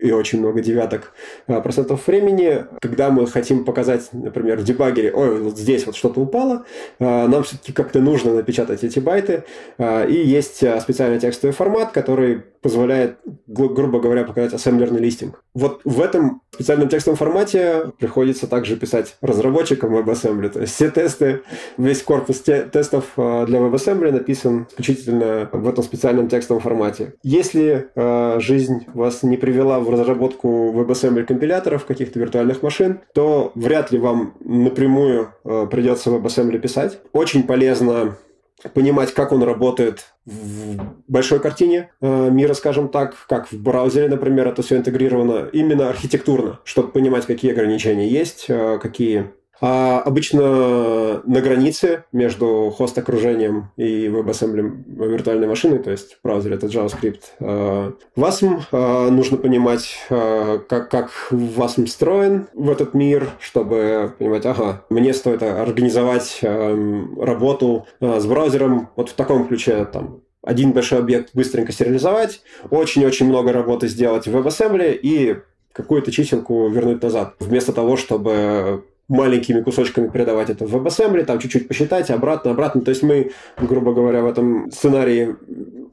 и очень много девяток а, процентов времени, когда мы хотим показать, например, в дебагере, ой, вот здесь вот что-то упало, а, нам все-таки как-то нужно напечатать эти байты, а, и есть специальный текстовый формат, который позволяет, грубо говоря, показать ассемблерный листинг. Вот в этом специальном текстовом формате приходится также писать разработчикам WebAssembly. То есть все тесты, весь корпус те- тестов для WebAssembly написан исключительно в этом специальном текстовом формате. Если э, жизнь вас не привела в разработку WebAssembly компиляторов, каких-то виртуальных машин, то вряд ли вам напрямую э, придется WebAssembly писать. Очень полезно понимать, как он работает в большой картине э, мира, скажем так, как в браузере, например, это все интегрировано именно архитектурно, чтобы понимать, какие ограничения есть, э, какие а обычно на границе между хост-окружением и WebAssembly виртуальной машины, то есть в браузере это JavaScript, а, WASM, а, нужно понимать, а, как, как WASM встроен в этот мир, чтобы понимать, ага, мне стоит организовать работу с браузером вот в таком ключе, там, один большой объект быстренько сериализовать, очень-очень много работы сделать в WebAssembly и какую-то чиселку вернуть назад. Вместо того, чтобы маленькими кусочками передавать это в WebAssembly, там чуть-чуть посчитать, обратно, обратно. То есть мы, грубо говоря, в этом сценарии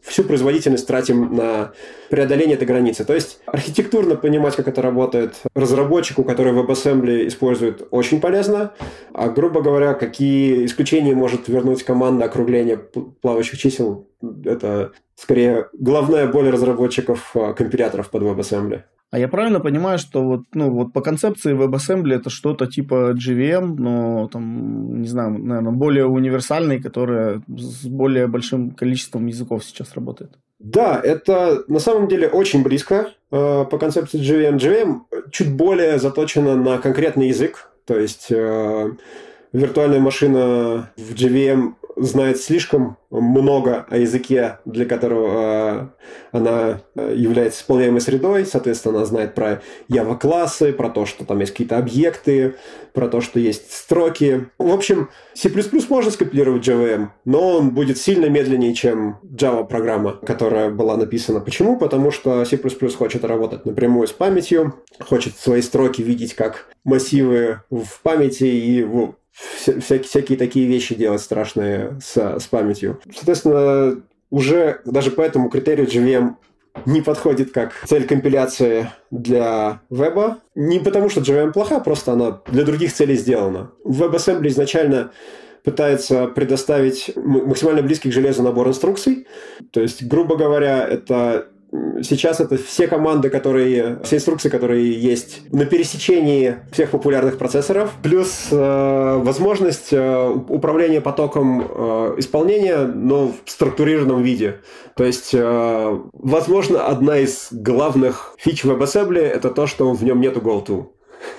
всю производительность тратим на преодоление этой границы. То есть архитектурно понимать, как это работает, разработчику, который WebAssembly использует, очень полезно. А, грубо говоря, какие исключения может вернуть команда округления плавающих чисел, это скорее главная боль разработчиков а, компиляторов под WebAssembly. А я правильно понимаю, что вот, ну, вот по концепции WebAssembly это что-то типа JVM, но там, не знаю, наверное, более универсальный, который с более большим количеством языков сейчас работает? Да, это на самом деле очень близко э, по концепции JVM. JVM чуть более заточена на конкретный язык, то есть э, виртуальная машина в JVM знает слишком много о языке, для которого э, она э, является исполняемой средой. Соответственно, она знает про Java-классы, про то, что там есть какие-то объекты, про то, что есть строки. В общем, C++ можно скопировать JVM, но он будет сильно медленнее, чем Java-программа, которая была написана. Почему? Потому что C++ хочет работать напрямую с памятью, хочет свои строки видеть как массивы в памяти и всякие, всякие такие вещи делать страшные с, с памятью. Соответственно, уже даже по этому критерию JVM не подходит как цель компиляции для веба. Не потому, что JVM плоха, просто она для других целей сделана. WebAssembly изначально пытается предоставить максимально близкий к железу набор инструкций. То есть, грубо говоря, это Сейчас это все команды, которые, все инструкции, которые есть на пересечении всех популярных процессоров, плюс э, возможность э, управления потоком э, исполнения, но в структурированном виде. То есть, э, возможно, одна из главных фич WebAssembly это то, что в нем нету GoTo.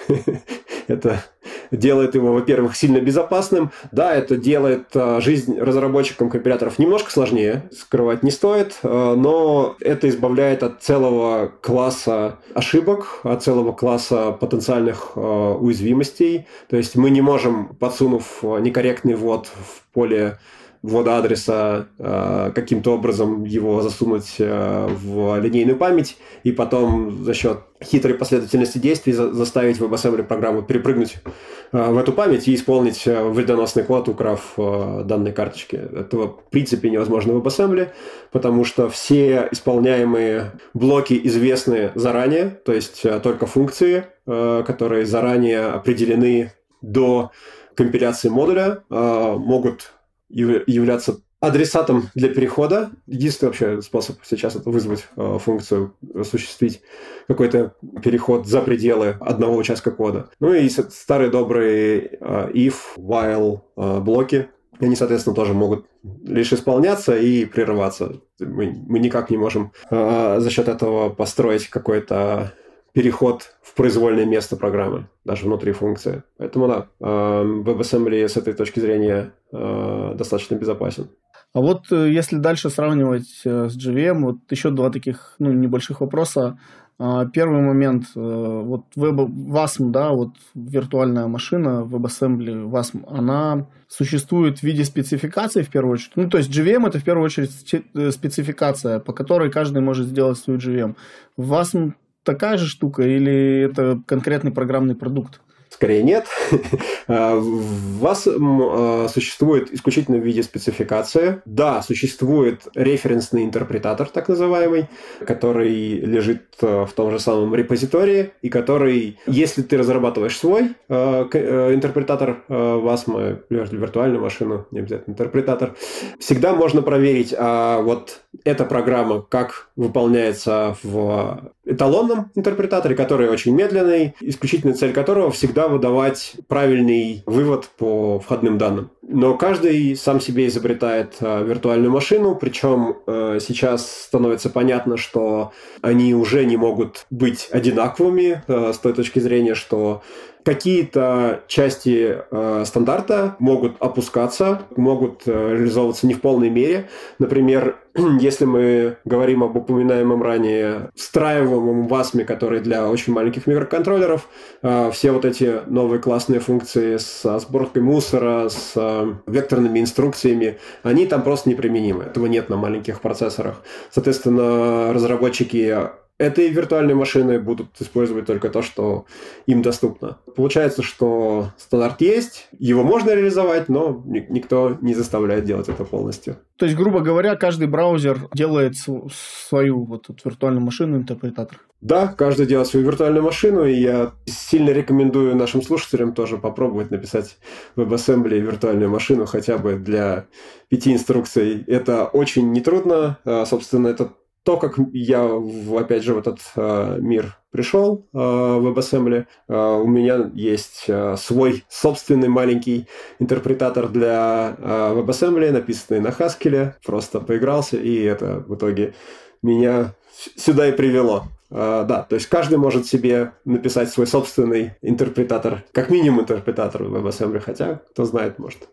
[LAUGHS] Это делает его, во-первых, сильно безопасным. Да, это делает э, жизнь разработчикам компиляторов немножко сложнее, скрывать не стоит, э, но это избавляет от целого класса ошибок, от целого класса потенциальных э, уязвимостей. То есть мы не можем, подсунув некорректный ввод в поле ввода адреса, э, каким-то образом его засунуть э, в линейную память, и потом за счет хитрой последовательности действий заставить WebAssembly программу перепрыгнуть э, в эту память и исполнить вредоносный код, украв данные карточки. Этого в принципе невозможно в WebAssembly, потому что все исполняемые блоки известны заранее, то есть только функции, которые заранее определены до компиляции модуля, могут являться адресатом для перехода. Единственный вообще способ сейчас это вызвать э, функцию, осуществить какой-то переход за пределы одного участка кода. Ну и старые добрые э, if, while э, блоки, они, соответственно, тоже могут лишь исполняться и прерываться. Мы, мы никак не можем э, за счет этого построить какой-то переход в произвольное место программы, даже внутри функции. Поэтому да, WebAssembly с этой точки зрения э, достаточно безопасен. А вот э, если дальше сравнивать э, с JVM, вот еще два таких ну, небольших вопроса. А, первый момент, вот Web, WASM, да, вот виртуальная машина WebAssembly WASM, она существует в виде спецификации в первую очередь. Ну, то есть JVM это в первую очередь спецификация, по которой каждый может сделать свою JVM. WASM такая же штука или это конкретный программный продукт? Скорее нет. [LAUGHS] А, у вас а, существует исключительно в виде спецификации. Да, существует референсный интерпретатор, так называемый, который лежит а, в том же самом репозитории, и который, если ты разрабатываешь свой интерпретатор WASM, виртуальную машину, не обязательно интерпретатор, всегда можно проверить, а вот эта программа как выполняется в эталонном интерпретаторе, который очень медленный, исключительная цель которого всегда выдавать правильный вывод по входным данным. Но каждый сам себе изобретает э, виртуальную машину, причем э, сейчас становится понятно, что они уже не могут быть одинаковыми э, с той точки зрения, что какие-то части э, стандарта могут опускаться, могут э, реализовываться не в полной мере. Например, [CLEARS THROAT] если мы говорим об упоминаемом ранее встраиваемом WASM, который для очень маленьких микроконтроллеров, э, все вот эти новые классные функции с сборкой мусора, с э, векторными инструкциями, они там просто неприменимы. Этого нет на маленьких процессорах. Соответственно, разработчики этой виртуальной машины будут использовать только то, что им доступно. Получается, что стандарт есть, его можно реализовать, но никто не заставляет делать это полностью. То есть, грубо говоря, каждый браузер делает свою вот эту виртуальную машину интерпретатор. Да, каждый делает свою виртуальную машину, и я сильно рекомендую нашим слушателям тоже попробовать написать в WebAssembly виртуальную машину хотя бы для пяти инструкций. Это очень нетрудно. А, собственно, это то, как я, опять же, в этот э, мир пришел э, в WebAssembly, э, у меня есть э, свой собственный маленький интерпретатор для э, WebAssembly, написанный на Haskell, просто поигрался, и это в итоге меня сюда и привело. Uh, да, то есть каждый может себе написать свой собственный интерпретатор, как минимум интерпретатор в WebAssembly, хотя, кто знает, может,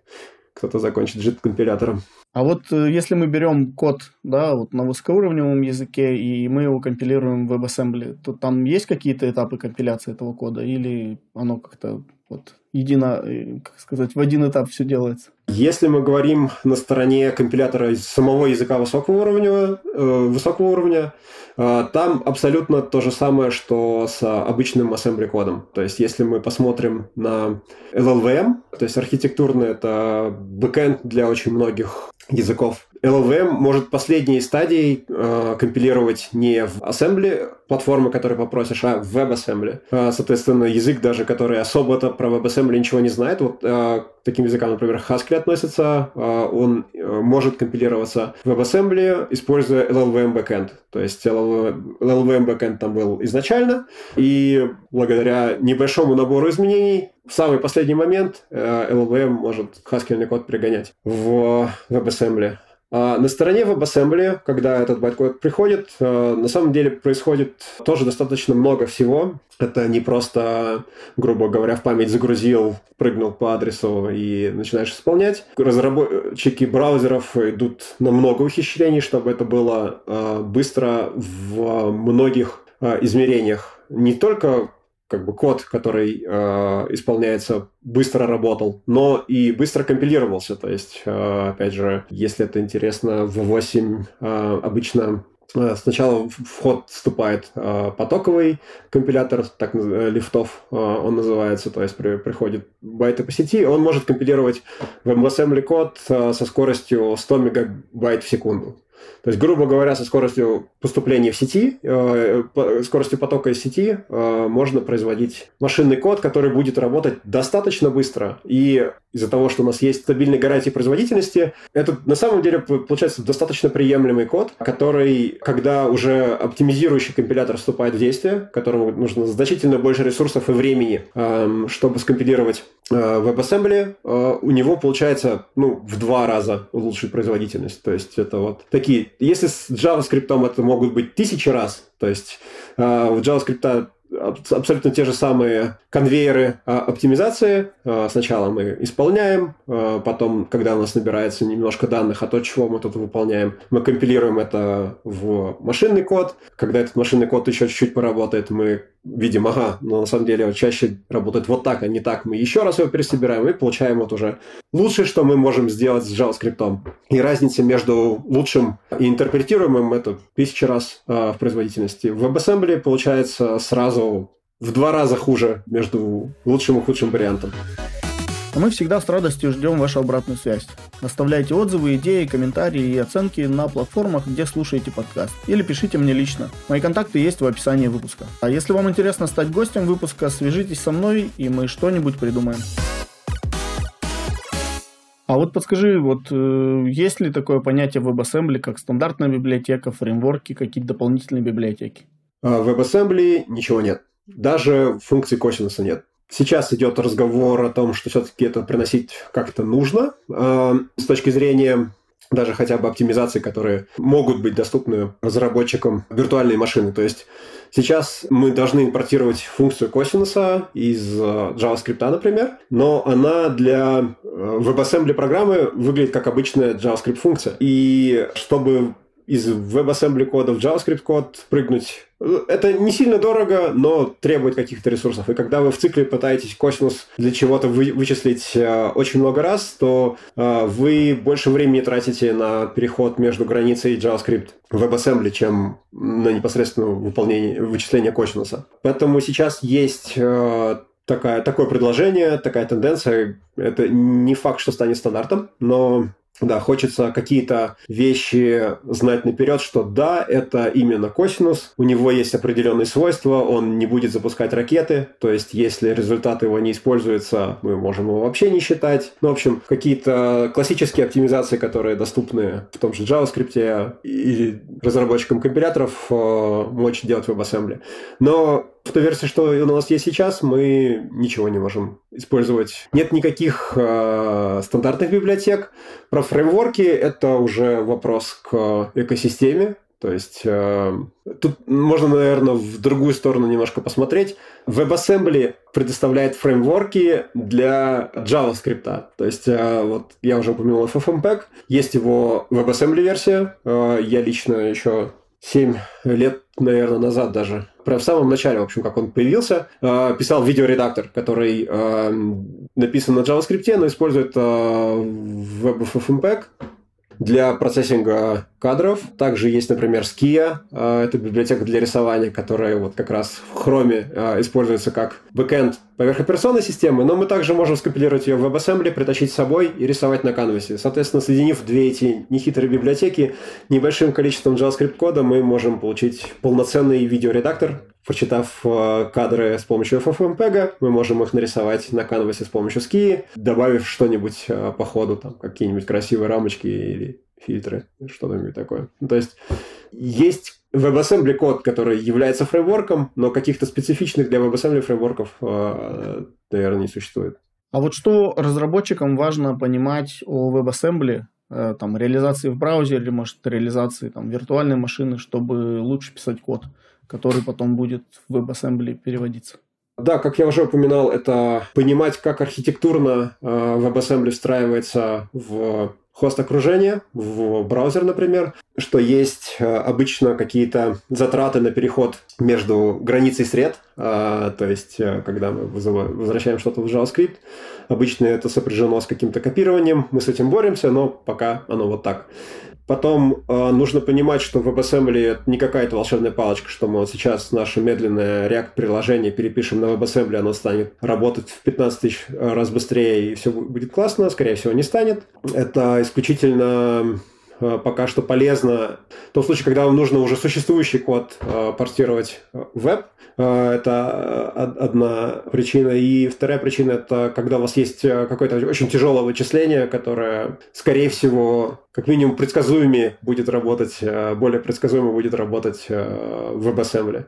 кто-то закончит JIT компилятором. А вот э, если мы берем код, да, вот на высокоуровневом языке, и мы его компилируем в WebAssembly, то там есть какие-то этапы компиляции этого кода, или оно как-то вот едино, э, как сказать, в один этап все делается? Если мы говорим на стороне компилятора самого языка высокого уровня, э, высокого уровня, э, там абсолютно то же самое, что с обычным assembly кодом. То есть, если мы посмотрим на LLVM, то есть архитектурно это бэкэнд для очень многих языков. LLVM может последние стадии э, компилировать не в assembly платформы, которые попросишь, а в WebAssembly. Э, соответственно, язык даже, который особо-то про WebAssembly ничего не знает, вот э, таким языкам, например, Haskell относится, а, он э, может компилироваться в WebAssembly, используя LLVM backend. То есть LLVM backend там был изначально, и благодаря небольшому набору изменений в самый последний момент э, LLVM может Haskell код пригонять в WebAssembly. А на стороне WebAssembly, когда этот байткод приходит, э, на самом деле происходит тоже достаточно много всего. Это не просто, грубо говоря, в память загрузил, прыгнул по адресу и начинаешь исполнять. Разработчики браузеров идут на много ухищрений, чтобы это было э, быстро в многих измерениях. Не только как бы код, который э, исполняется, быстро работал, но и быстро компилировался. То есть, э, опять же, если это интересно, в 8 э, обычно э, Сначала в ход вступает э, потоковый компилятор, так э, лифтов э, он называется, то есть при, приходит байты по сети, он может компилировать в WebAssembly код э, со скоростью 100 мегабайт в секунду. То есть, грубо говоря, со скоростью поступления в сети, э, скоростью потока из сети э, можно производить машинный код, который будет работать достаточно быстро. И из-за того, что у нас есть стабильные гарантии производительности, это на самом деле получается достаточно приемлемый код, который, когда уже оптимизирующий компилятор вступает в действие, которому нужно значительно больше ресурсов и времени, э, чтобы скомпилировать э, WebAssembly, э, у него получается ну, в два раза улучшить производительность. То есть это вот такие такие, если с JavaScript это могут быть тысячи раз, то есть э, в JavaScript абсолютно те же самые конвейеры а, оптимизации. А, сначала мы исполняем, а, потом, когда у нас набирается немножко данных о том, чего мы тут выполняем, мы компилируем это в машинный код. Когда этот машинный код еще чуть-чуть поработает, мы видим, ага, но на самом деле чаще работает вот так, а не так. Мы еще раз его пересобираем и получаем вот уже лучшее, что мы можем сделать с JavaScript. И разница между лучшим и интерпретируемым это тысячи раз э, в производительности. В WebAssembly получается сразу в два раза хуже между лучшим и худшим вариантом. А мы всегда с радостью ждем вашу обратную связь. Оставляйте отзывы, идеи, комментарии и оценки на платформах, где слушаете подкаст. Или пишите мне лично. Мои контакты есть в описании выпуска. А если вам интересно стать гостем выпуска, свяжитесь со мной, и мы что-нибудь придумаем. А вот подскажи, вот э, есть ли такое понятие в WebAssembly, как стандартная библиотека, фреймворки, какие-то дополнительные библиотеки? А в WebAssembly ничего нет. Даже функции косинуса нет. Сейчас идет разговор о том, что все-таки это приносить как-то нужно э, с точки зрения даже хотя бы оптимизации, которые могут быть доступны разработчикам виртуальной машины. То есть сейчас мы должны импортировать функцию косинуса из э, JavaScript, например, но она для э, WebAssembly программы выглядит как обычная JavaScript функция. И чтобы из WebAssembly кода в JavaScript код прыгнуть. Это не сильно дорого, но требует каких-то ресурсов. И когда вы в цикле пытаетесь косинус для чего-то вы, вычислить э, очень много раз, то э, вы больше времени тратите на переход между границей JavaScript в WebAssembly, чем на непосредственное выполнение, вычисление косинуса. Поэтому сейчас есть э, такая, такое предложение, такая тенденция. Это не факт, что станет стандартом, но да, хочется какие-то вещи знать наперед, что да, это именно косинус, у него есть определенные свойства, он не будет запускать ракеты, то есть если результат его не используется, мы можем его вообще не считать. Ну, в общем, какие-то классические оптимизации, которые доступны в том же JavaScript и разработчикам компиляторов, э, мочь делать в WebAssembly. Но в той версии, что у нас есть сейчас, мы ничего не можем использовать. Нет никаких э, стандартных библиотек. Про фреймворки это уже вопрос к экосистеме. То есть э, тут можно, наверное, в другую сторону немножко посмотреть. WebAssembly предоставляет фреймворки для JavaScript. То есть э, вот я уже упомянул FFmpeg, есть его WebAssembly версия. Э, я лично еще 7 лет, наверное, назад даже, в самом начале, в общем, как он появился, э, писал видеоредактор, который э, написан на JavaScript, но использует э, WebFFmpeg для процессинга кадров. Также есть, например, Skia. А, это библиотека для рисования, которая вот как раз в Chrome а, используется как бэкэнд поверх операционной системы, но мы также можем скомпилировать ее в WebAssembly, притащить с собой и рисовать на канвасе. Соответственно, соединив две эти нехитрые библиотеки, небольшим количеством JavaScript кода мы можем получить полноценный видеоредактор, Прочитав э, кадры с помощью FFmpeg, мы можем их нарисовать на канвасе с помощью Skia, добавив что-нибудь э, по ходу, там какие-нибудь красивые рамочки или фильтры, что-нибудь такое. Ну, то есть есть WebAssembly код, который является фреймворком, но каких-то специфичных для WebAssembly фреймворков, э, наверное, не существует. А вот что разработчикам важно понимать о WebAssembly, там, реализации в браузере или, может, реализации там, виртуальной машины, чтобы лучше писать код, который потом будет в WebAssembly переводиться? Да, как я уже упоминал, это понимать, как архитектурно э, WebAssembly встраивается в хост окружения, в браузер, например, что есть э, обычно какие-то затраты на переход между границей сред, а, то есть э, когда мы возвращаем что-то в JavaScript, обычно это сопряжено с каким-то копированием, мы с этим боремся, но пока оно вот так. Потом э, нужно понимать, что WebAssembly это не какая-то волшебная палочка, что мы вот сейчас наше медленное React-приложение перепишем на WebAssembly, оно станет работать в 15 тысяч раз быстрее и все будет классно. Скорее всего, не станет. Это исключительно Э, пока что полезно в том случае, когда вам нужно уже существующий код э, портировать в веб. Э, это одна причина. И вторая причина – это когда у вас есть какое-то очень тяжелое вычисление, которое, скорее всего, как минимум предсказуемее будет работать, более предсказуемо будет работать в WebAssembly.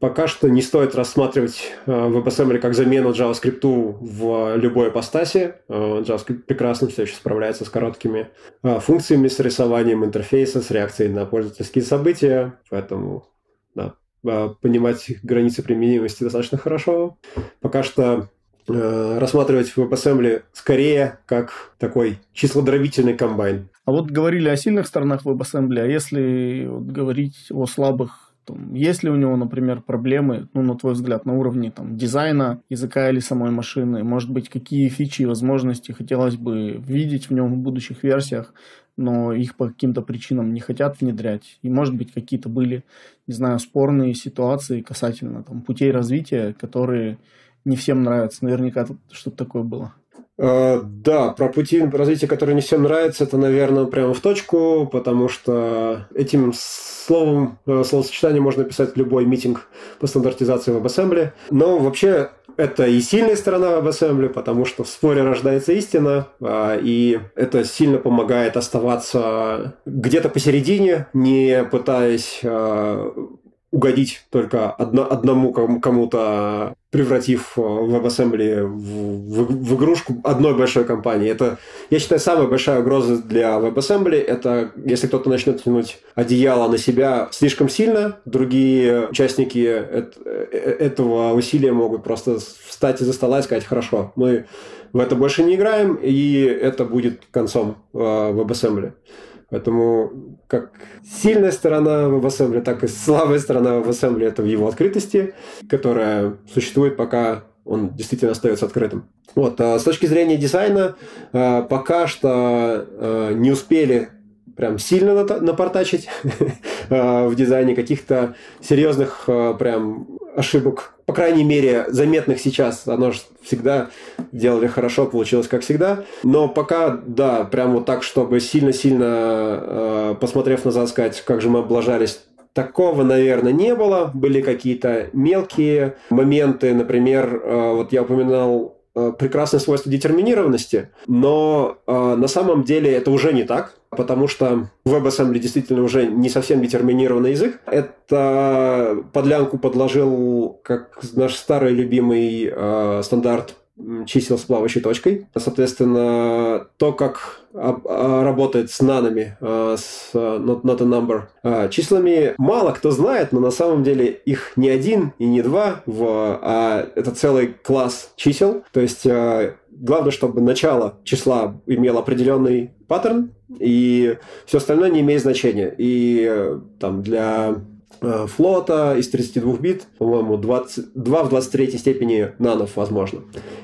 Пока что не стоит рассматривать WebAssembly как замену JavaScript в любой апостасе. JavaScript прекрасно все еще справляется с короткими функциями, с рисованием интерфейса, с реакцией на пользовательские события, поэтому да, понимать границы применимости достаточно хорошо. Пока что э, рассматривать WebAssembly скорее как такой числодробительный комбайн. А вот говорили о сильных сторонах WebAssembly, а если вот говорить о слабых там, есть ли у него, например, проблемы, ну, на твой взгляд, на уровне там, дизайна языка или самой машины? Может быть, какие фичи и возможности хотелось бы видеть в нем в будущих версиях, но их по каким-то причинам не хотят внедрять. И, может быть, какие-то были, не знаю, спорные ситуации касательно там, путей развития, которые не всем нравятся. Наверняка что-то такое было. Э, да, про пути развития, которые не всем нравятся, это, наверное, прямо в точку, потому что этим словом, э, словосочетанием можно писать любой митинг по стандартизации WebAssembly. Но вообще это и сильная сторона WebAssembly, потому что в споре рождается истина, а, и это сильно помогает оставаться где-то посередине, не пытаясь а, угодить только одно, одному кому-то, превратив э, WebAssembly в, в, в игрушку одной большой компании. Это, я считаю, самая большая угроза для WebAssembly. Это если кто-то начнет тянуть одеяло на себя слишком сильно, другие участники э, этого усилия могут просто встать из-за стола и сказать, хорошо, мы в это больше не играем, и это будет концом э, WebAssembly. Поэтому как сильная сторона WebAssembly, так и слабая сторона WebAssembly это в его открытости, которая существует пока он действительно остается открытым. Вот, а с точки зрения дизайна, а, пока что а, не успели прям сильно напортачить [LAUGHS] в дизайне каких-то серьезных прям ошибок, по крайней мере, заметных сейчас. Оно же всегда делали хорошо, получилось как всегда. Но пока, да, прям вот так, чтобы сильно-сильно, э, посмотрев назад, сказать, как же мы облажались, Такого, наверное, не было. Были какие-то мелкие моменты. Например, э, вот я упоминал Э, прекрасное свойство детерминированности, но э, на самом деле это уже не так, потому что WebAssembly действительно уже не совсем детерминированный язык. Это подлянку подложил как наш старый любимый э, стандарт чисел с плавающей точкой. Соответственно, то, как а, работает с нанами, а, с not, not a number числами, мало кто знает, но на самом деле их не один и не два, в, а это целый класс чисел. То есть главное, чтобы начало числа имело определенный паттерн, и все остальное не имеет значения. И там для Э, флота из 32 бит, по-моему, 20, 2 в 23 степени нанов возможно.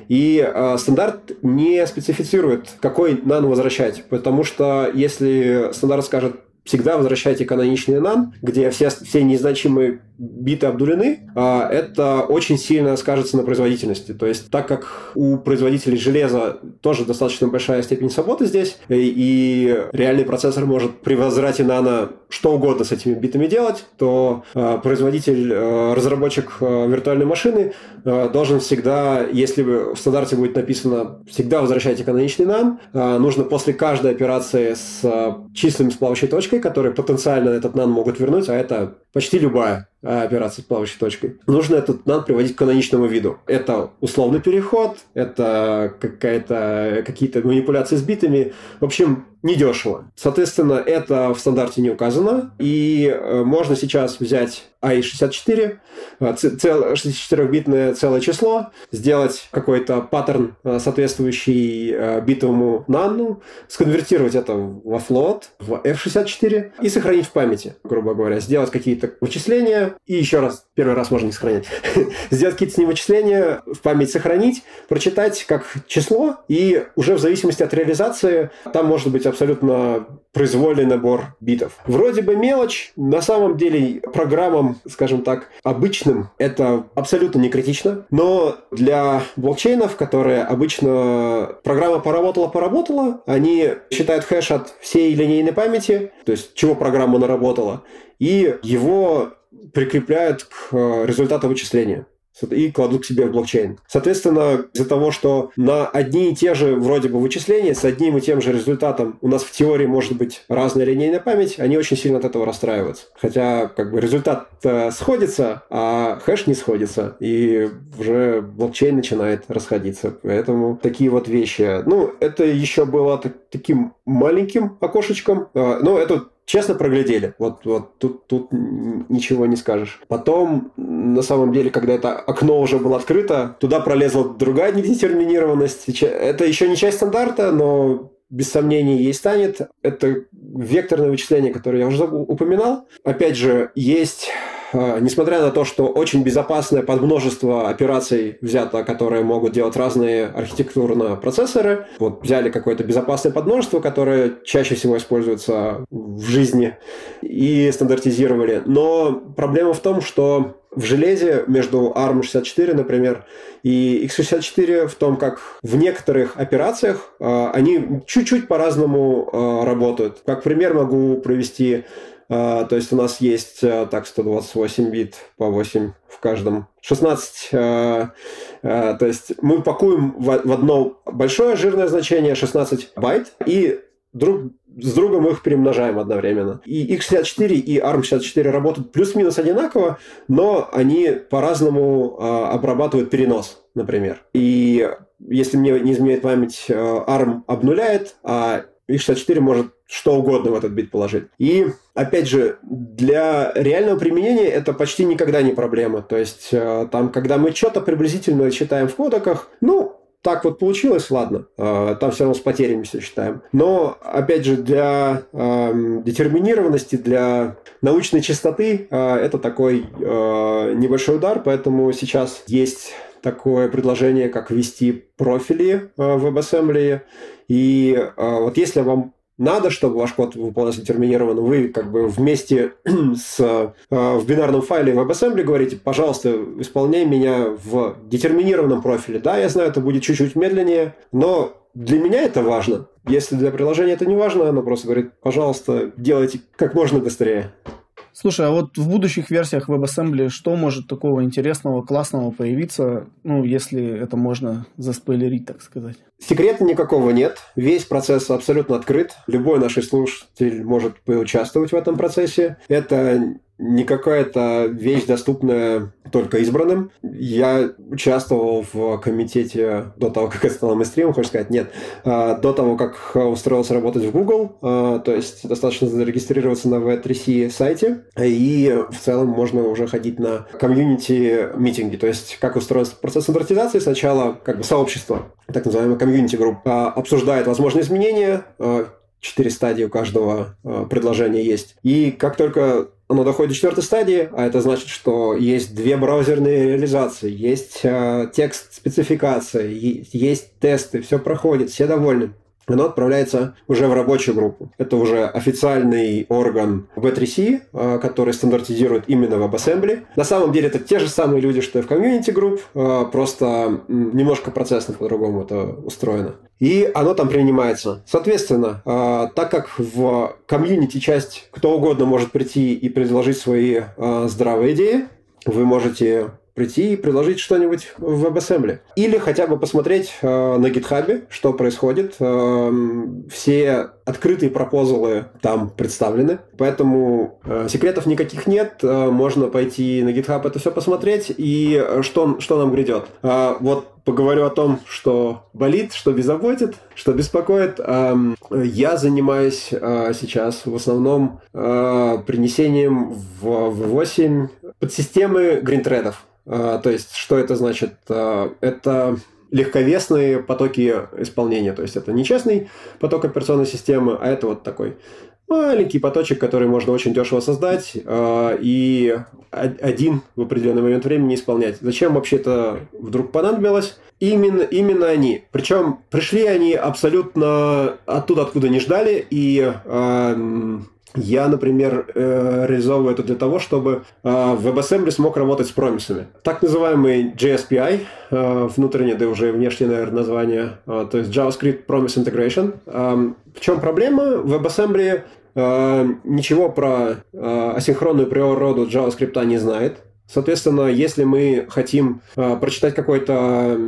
И э, стандарт не специфицирует, какой нан возвращать, потому что если стандарт скажет всегда возвращайте каноничный нан, где все, все незначимые биты обдулены, а, это очень сильно скажется на производительности. То есть, так как у производителей железа тоже достаточно большая степень свободы здесь, и реальный процессор может при возврате нано что угодно с этими битами делать, то а, производитель, а, разработчик виртуальной машины должен всегда, если в стандарте будет написано «всегда возвращайте каноничный нан», нужно после каждой операции с числами с плавающей точкой, которые потенциально этот нан могут вернуть, а это почти любая а, операция с плавающей точкой, нужно этот нан приводить к каноничному виду. Это условный переход, это какая-то, какие-то манипуляции с битами. В общем, недешево. Соответственно, это в стандарте не указано, и э, можно сейчас взять AI64, 64-битное целое число, сделать какой-то паттерн, э, соответствующий э, битовому нану, сконвертировать это во float, в F64 и сохранить в памяти, грубо говоря, сделать какие-то вычисления, и еще раз, первый раз можно не сохранять, [LAUGHS] сделать какие-то с ним вычисления, в память сохранить, прочитать как число, и уже в зависимости от реализации там может быть абсолютно произвольный набор битов. Вроде бы мелочь, на самом деле программам, скажем так, обычным это абсолютно не критично, но для блокчейнов, которые обычно программа поработала-поработала, они считают хэш от всей линейной памяти, то есть чего программа наработала, и его прикрепляют к э, результату вычисления и кладут к себе в блокчейн. Соответственно, из-за того, что на одни и те же вроде бы вычисления с одним и тем же результатом у нас в теории может быть разная линейная память, они очень сильно от этого расстраиваются. Хотя как бы результат сходится, а хэш не сходится, и уже блокчейн начинает расходиться. Поэтому такие вот вещи. Ну, это еще было таким маленьким окошечком. А, но это честно проглядели. Вот, вот тут, тут ничего не скажешь. Потом, на самом деле, когда это окно уже было открыто, туда пролезла другая недетерминированность. Это еще не часть стандарта, но без сомнений ей станет. Это векторное вычисление, которое я уже упоминал. Опять же, есть несмотря на то, что очень безопасное подмножество операций взято, которые могут делать разные архитектурные процессоры, вот взяли какое-то безопасное подмножество, которое чаще всего используется в жизни, и стандартизировали. Но проблема в том, что в железе между ARM64, например, и x64 в том, как в некоторых операциях э, они чуть-чуть по-разному э, работают. Как пример могу провести то есть у нас есть э, так 128 бит по 8 в каждом. 16, э, э, то есть мы пакуем в одно большое жирное значение 16 байт и друг с другом их перемножаем одновременно. И x64 и ARM64 работают плюс-минус одинаково, но они по-разному обрабатывают перенос, например. И если мне не изменяет память, ARM обнуляет, а x64 может что угодно в этот бит положить. И, опять же, для реального применения это почти никогда не проблема. То есть, э, там, когда мы что-то приблизительно считаем в кодеках, ну, так вот получилось, ладно, э, там все равно с потерями все считаем. Но, опять же, для э, детерминированности, для научной чистоты э, это такой небольшой удар, поэтому сейчас есть такое предложение, как ввести профили в WebAssembly. И вот если вам надо, чтобы ваш код выполнялся терминированно, вы как бы вместе [CLEARS THROAT] с, э, в бинарном файле WebAssembly говорите, пожалуйста, исполняй меня в детерминированном профиле. Да, я знаю, это будет чуть-чуть медленнее, но для меня это важно. Если для приложения это не важно, оно просто говорит, пожалуйста, делайте как можно быстрее. Слушай, а вот в будущих версиях WebAssembly что может такого интересного, классного появиться, ну, если это можно заспойлерить, так сказать? Секрета никакого нет. Весь процесс абсолютно открыт. Любой наш слушатель может поучаствовать в этом процессе. Это не какая-то вещь, доступная только избранным. Я участвовал в комитете до того, как это стало мейнстримом, хочешь сказать, нет, а, до того, как устроился работать в Google, а, то есть достаточно зарегистрироваться на V3C сайте, и в целом можно уже ходить на комьюнити-митинги, то есть как устроен процесс стандартизации, сначала как бы сообщество, так называемый комьюнити групп, а, обсуждает возможные изменения, четыре стадии у каждого предложения есть. И как только оно доходит до четвертой стадии, а это значит, что есть две браузерные реализации, есть э, текст спецификация, есть, есть тесты, все проходит, все довольны. Оно отправляется уже в рабочую группу. Это уже официальный орган V3C, а, который стандартизирует именно WebAssembly. На самом деле это те же самые люди, что и в Community Group, а, просто немножко процессно по-другому это устроено. И оно там принимается. Соответственно, а, так как в комьюнити часть кто угодно может прийти и предложить свои здравые идеи, вы можете прийти и предложить что-нибудь в WebAssembly. Или хотя бы посмотреть э, на GitHub, что происходит. Э, все открытые пропозалы там представлены, поэтому э, секретов никаких нет. Э, можно пойти на GitHub это все посмотреть. И что, что нам грядет? Э, вот поговорю о том, что болит, что беззаботит, что беспокоит. Эм, я занимаюсь э, сейчас в основном э, принесением в V8 подсистемы гринтредов. А, то есть, что это значит? А, это легковесные потоки исполнения. То есть, это не честный поток операционной системы, а это вот такой маленький поточек, который можно очень дешево создать а, и один в определенный момент времени исполнять. Зачем вообще это вдруг понадобилось? Именно, именно они. Причем пришли они абсолютно оттуда, откуда не ждали, и я, например, э, реализовываю это для того, чтобы э, WebAssembly смог работать с промисами. Так называемый JSPI, э, внутреннее, да уже внешнее, наверное, название, то есть JavaScript Promise Integration. В чем проблема? WebAssembly ничего про асинхронную природу JavaScript не знает. Соответственно, если мы хотим прочитать какой-то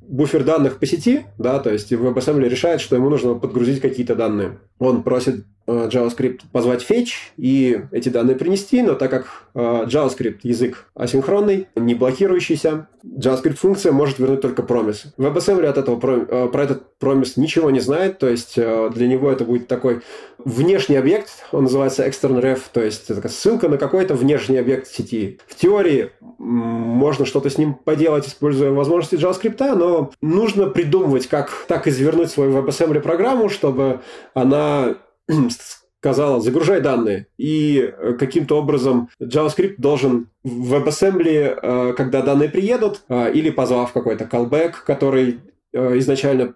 буфер данных по сети, да, то есть WebAssembly решает, что ему нужно подгрузить какие-то данные. Он просит JavaScript позвать fetch и эти данные принести, но так как э, JavaScript язык асинхронный, не блокирующийся, JavaScript функция может вернуть только промис. WebAssembly от этого э, про этот промис ничего не знает, то есть для него это будет такой внешний объект, он называется extern ref, то есть это ссылка на какой-то внешний объект сети. В теории можно что-то с ним поделать, используя возможности JavaScript, но нужно придумывать, как так извернуть свою WebAssembly программу, чтобы она [CLEARS THROAT] сказала, загружай данные. И э, каким-то образом JavaScript должен в WebAssembly, э, когда данные приедут, э, или позвав какой-то callback, который изначально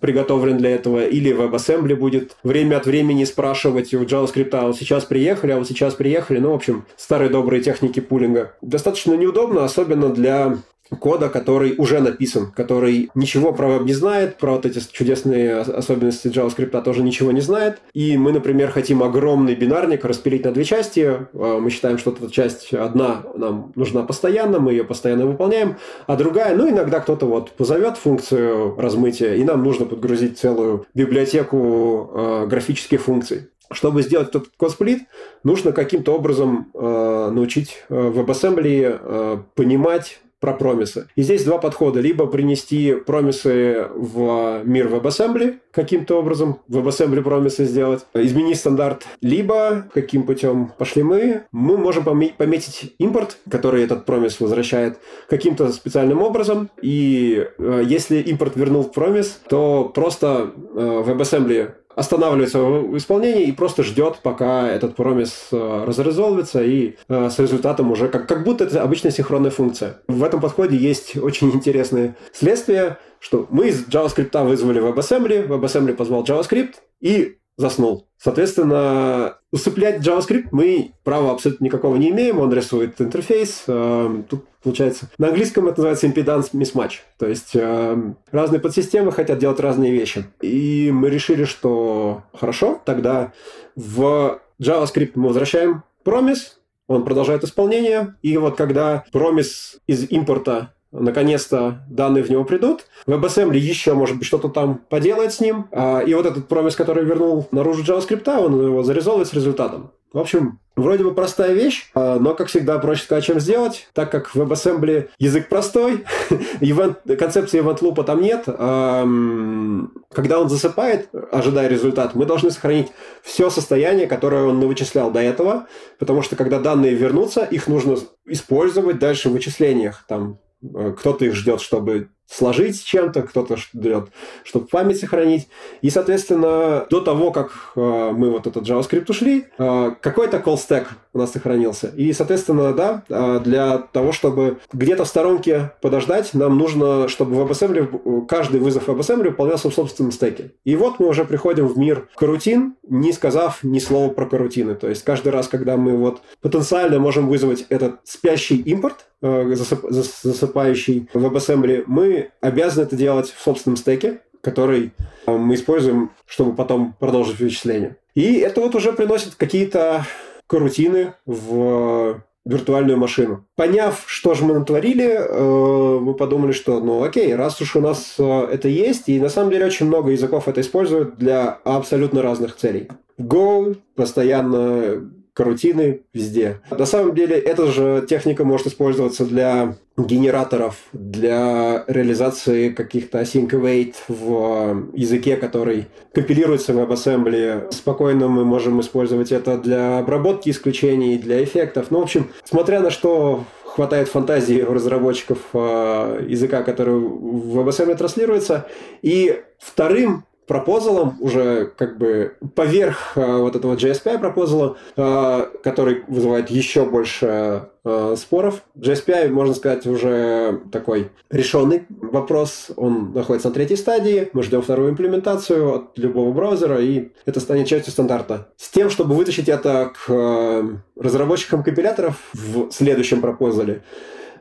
приготовлен для этого, или WebAssembly будет время от времени спрашивать у JavaScript, а вот сейчас приехали, а вот сейчас приехали. Ну, в общем, старые добрые техники пулинга. Достаточно неудобно, особенно для кода, который уже написан, который ничего про веб не знает, про вот эти чудесные особенности JavaScript тоже ничего не знает. И мы, например, хотим огромный бинарник распилить на две части. А, мы считаем, что эта часть одна нам нужна постоянно, мы ее постоянно выполняем, а другая, ну, иногда кто-то вот позовет функцию размытия, и нам нужно подгрузить целую библиотеку э, графических функций. Чтобы сделать этот косплит, нужно каким-то образом э, научить WebAssembly э, понимать про промисы. И здесь два подхода. Либо принести промисы в мир WebAssembly каким-то образом, WebAssembly промисы сделать, изменить стандарт. Либо каким путем пошли мы, мы можем пометить импорт, который этот промис возвращает каким-то специальным образом. И э, если импорт вернул промис, то просто э, WebAssembly останавливается в исполнении и просто ждет, пока этот промис э, разрезолвится и э, с результатом уже как, как будто это обычная синхронная функция. В этом подходе есть очень интересные следствия, что мы из JavaScript вызвали WebAssembly, WebAssembly позвал JavaScript и заснул. Соответственно, усыплять JavaScript мы права абсолютно никакого не имеем, он рисует интерфейс. Э, тут получается, на английском это называется impedance mismatch. То есть э, разные подсистемы хотят делать разные вещи. И мы решили, что хорошо, тогда в JavaScript мы возвращаем промис, он продолжает исполнение, и вот когда промис из импорта наконец-то данные в него придут. WebAssembly еще, может быть, что-то там поделает с ним. А, и вот этот промис, который вернул наружу JavaScript, он его зарезолвит с результатом. В общем, вроде бы простая вещь, а, но, как всегда, проще сказать, чем сделать, так как в WebAssembly язык простой, [LAUGHS] event, концепции event loop там нет. Когда он засыпает, ожидая результат, мы должны сохранить все состояние, которое он навычислял до этого, потому что, когда данные вернутся, их нужно использовать дальше в вычислениях. Там кто-то их ждет, чтобы сложить с чем-то, кто-то ждет, чтобы память сохранить. И, соответственно, до того, как э, мы вот этот JavaScript ушли, э, какой-то call stack у нас сохранился. И, соответственно, да, а, для того, чтобы где-то в сторонке подождать, нам нужно, чтобы в WebAssembly, каждый вызов WebAssembly выполнялся в собственном стеке. И вот мы уже приходим в мир карутин, не сказав ни слова про карутины. То есть каждый раз, когда мы вот потенциально можем вызвать этот спящий импорт, э, засыпающий в WebAssembly, мы обязаны это делать в собственном стеке, который э, мы используем, чтобы потом продолжить вычисление. И это вот уже приносит какие-то карутины в виртуальную машину. Поняв, что же мы натворили, э, мы подумали, что, ну окей, раз уж у нас э, это есть, и на самом деле очень много языков это используют для абсолютно разных целей. Go постоянно карутины везде. На самом деле, эта же техника может использоваться для генераторов, для реализации каких-то async await в языке, который компилируется в WebAssembly. Спокойно мы можем использовать это для обработки исключений, для эффектов. Ну, в общем, смотря на что хватает фантазии у разработчиков э, языка, который в WebAssembly транслируется. И вторым пропозалом, уже как бы поверх э, вот этого JSPI пропозала, э, который вызывает еще больше э, споров. JSPI, можно сказать, уже такой решенный вопрос. Он находится на третьей стадии. Мы ждем вторую имплементацию от любого браузера, и это станет частью стандарта. С тем, чтобы вытащить это к э, разработчикам компиляторов в следующем пропозале,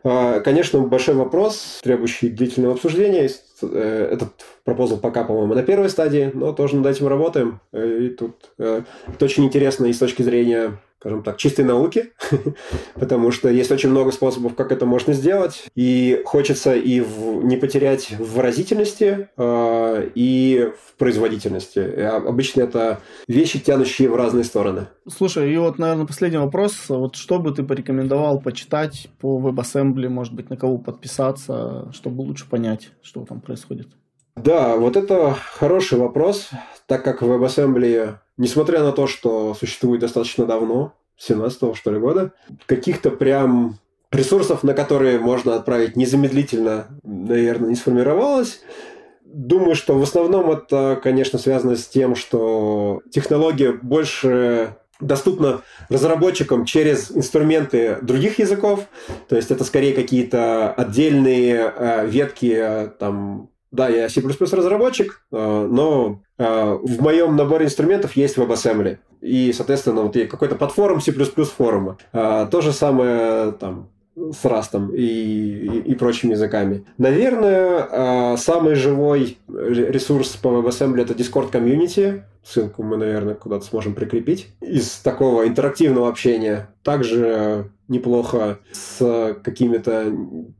Конечно, большой вопрос, требующий длительного обсуждения. Э, этот пропозал пока, по-моему, на первой стадии, но тоже над этим работаем. И тут э, это очень интересно и с точки зрения скажем так, чистой науки, [LAUGHS] потому что есть очень много способов, как это можно сделать, и хочется и в, не потерять в выразительности, э, и в производительности. И обычно это вещи, тянущие в разные стороны. Слушай, и вот, наверное, последний вопрос. Вот что бы ты порекомендовал почитать по WebAssembly, может быть, на кого подписаться, чтобы лучше понять, что там происходит? Да, вот это хороший вопрос, так как WebAssembly, несмотря на то, что существует достаточно давно, 17 что ли года, каких-то прям ресурсов, на которые можно отправить незамедлительно, наверное, не сформировалось. Думаю, что в основном это, конечно, связано с тем, что технология больше доступна разработчикам через инструменты других языков. То есть это скорее какие-то отдельные э, ветки э, там, да, я C++ разработчик, э, но в моем наборе инструментов есть WebAssembly. И, соответственно, вот какой-то платформ C++ форума. Э, то же самое там с Rust и, и, и прочими языками. Наверное, самый живой ресурс по WebAssembly это Discord Community. Ссылку мы, наверное, куда-то сможем прикрепить. Из такого интерактивного общения. Также неплохо с какими-то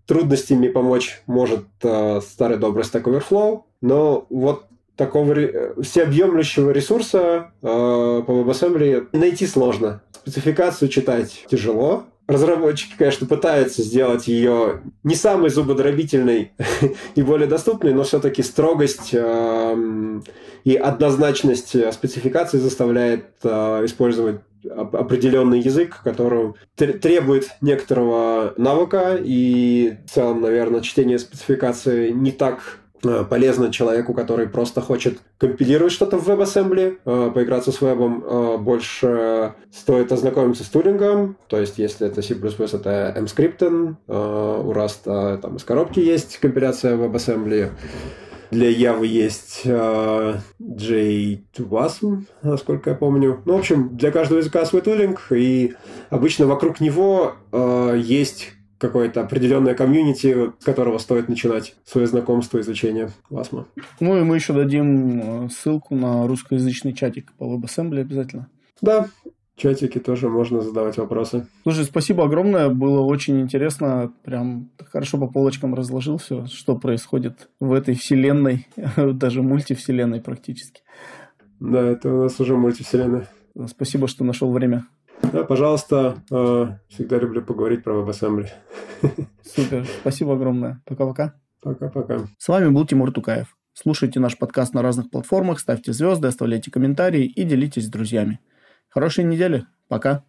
трудностями помочь может старый добрый Stack Overflow, но вот такого всеобъемлющего ресурса э, по WebAssembly найти сложно. Спецификацию читать тяжело, разработчики, конечно, пытаются сделать ее не самой зубодробительной [LAUGHS] и более доступной, но все-таки строгость э, и однозначность спецификации заставляет э, использовать определенный язык, который требует некоторого навыка, и в целом, наверное, чтение спецификации не так полезно человеку, который просто хочет компилировать что-то в WebAssembly, э, поиграться с вебом. Э, больше стоит ознакомиться с тулингом, то есть если это C++, это mscripten, у Rust там из коробки есть компиляция WebAssembly, для Явы есть э, JWASM, насколько я помню. Ну, в общем, для каждого языка свой тулинг, и обычно вокруг него э, есть какое-то определенное комьюнити, с которого стоит начинать свое знакомство и изучение WASM. Ну и мы еще дадим э, ссылку на русскоязычный чатик по WebAssembly обязательно. Да, чатике тоже можно задавать вопросы. Слушай, спасибо огромное, было очень интересно, прям хорошо по полочкам разложил все, что происходит в этой вселенной, [LAUGHS] даже мультивселенной практически. Да, это у нас уже мультивселенная. Спасибо, что нашел время. Да, пожалуйста, э, всегда люблю поговорить про WebAssembly. [LAUGHS] Супер, спасибо огромное. Пока-пока. Пока-пока. С вами был Тимур Тукаев. Слушайте наш подкаст на разных платформах, ставьте звезды, оставляйте комментарии и делитесь с друзьями. Хорошей недели. Пока.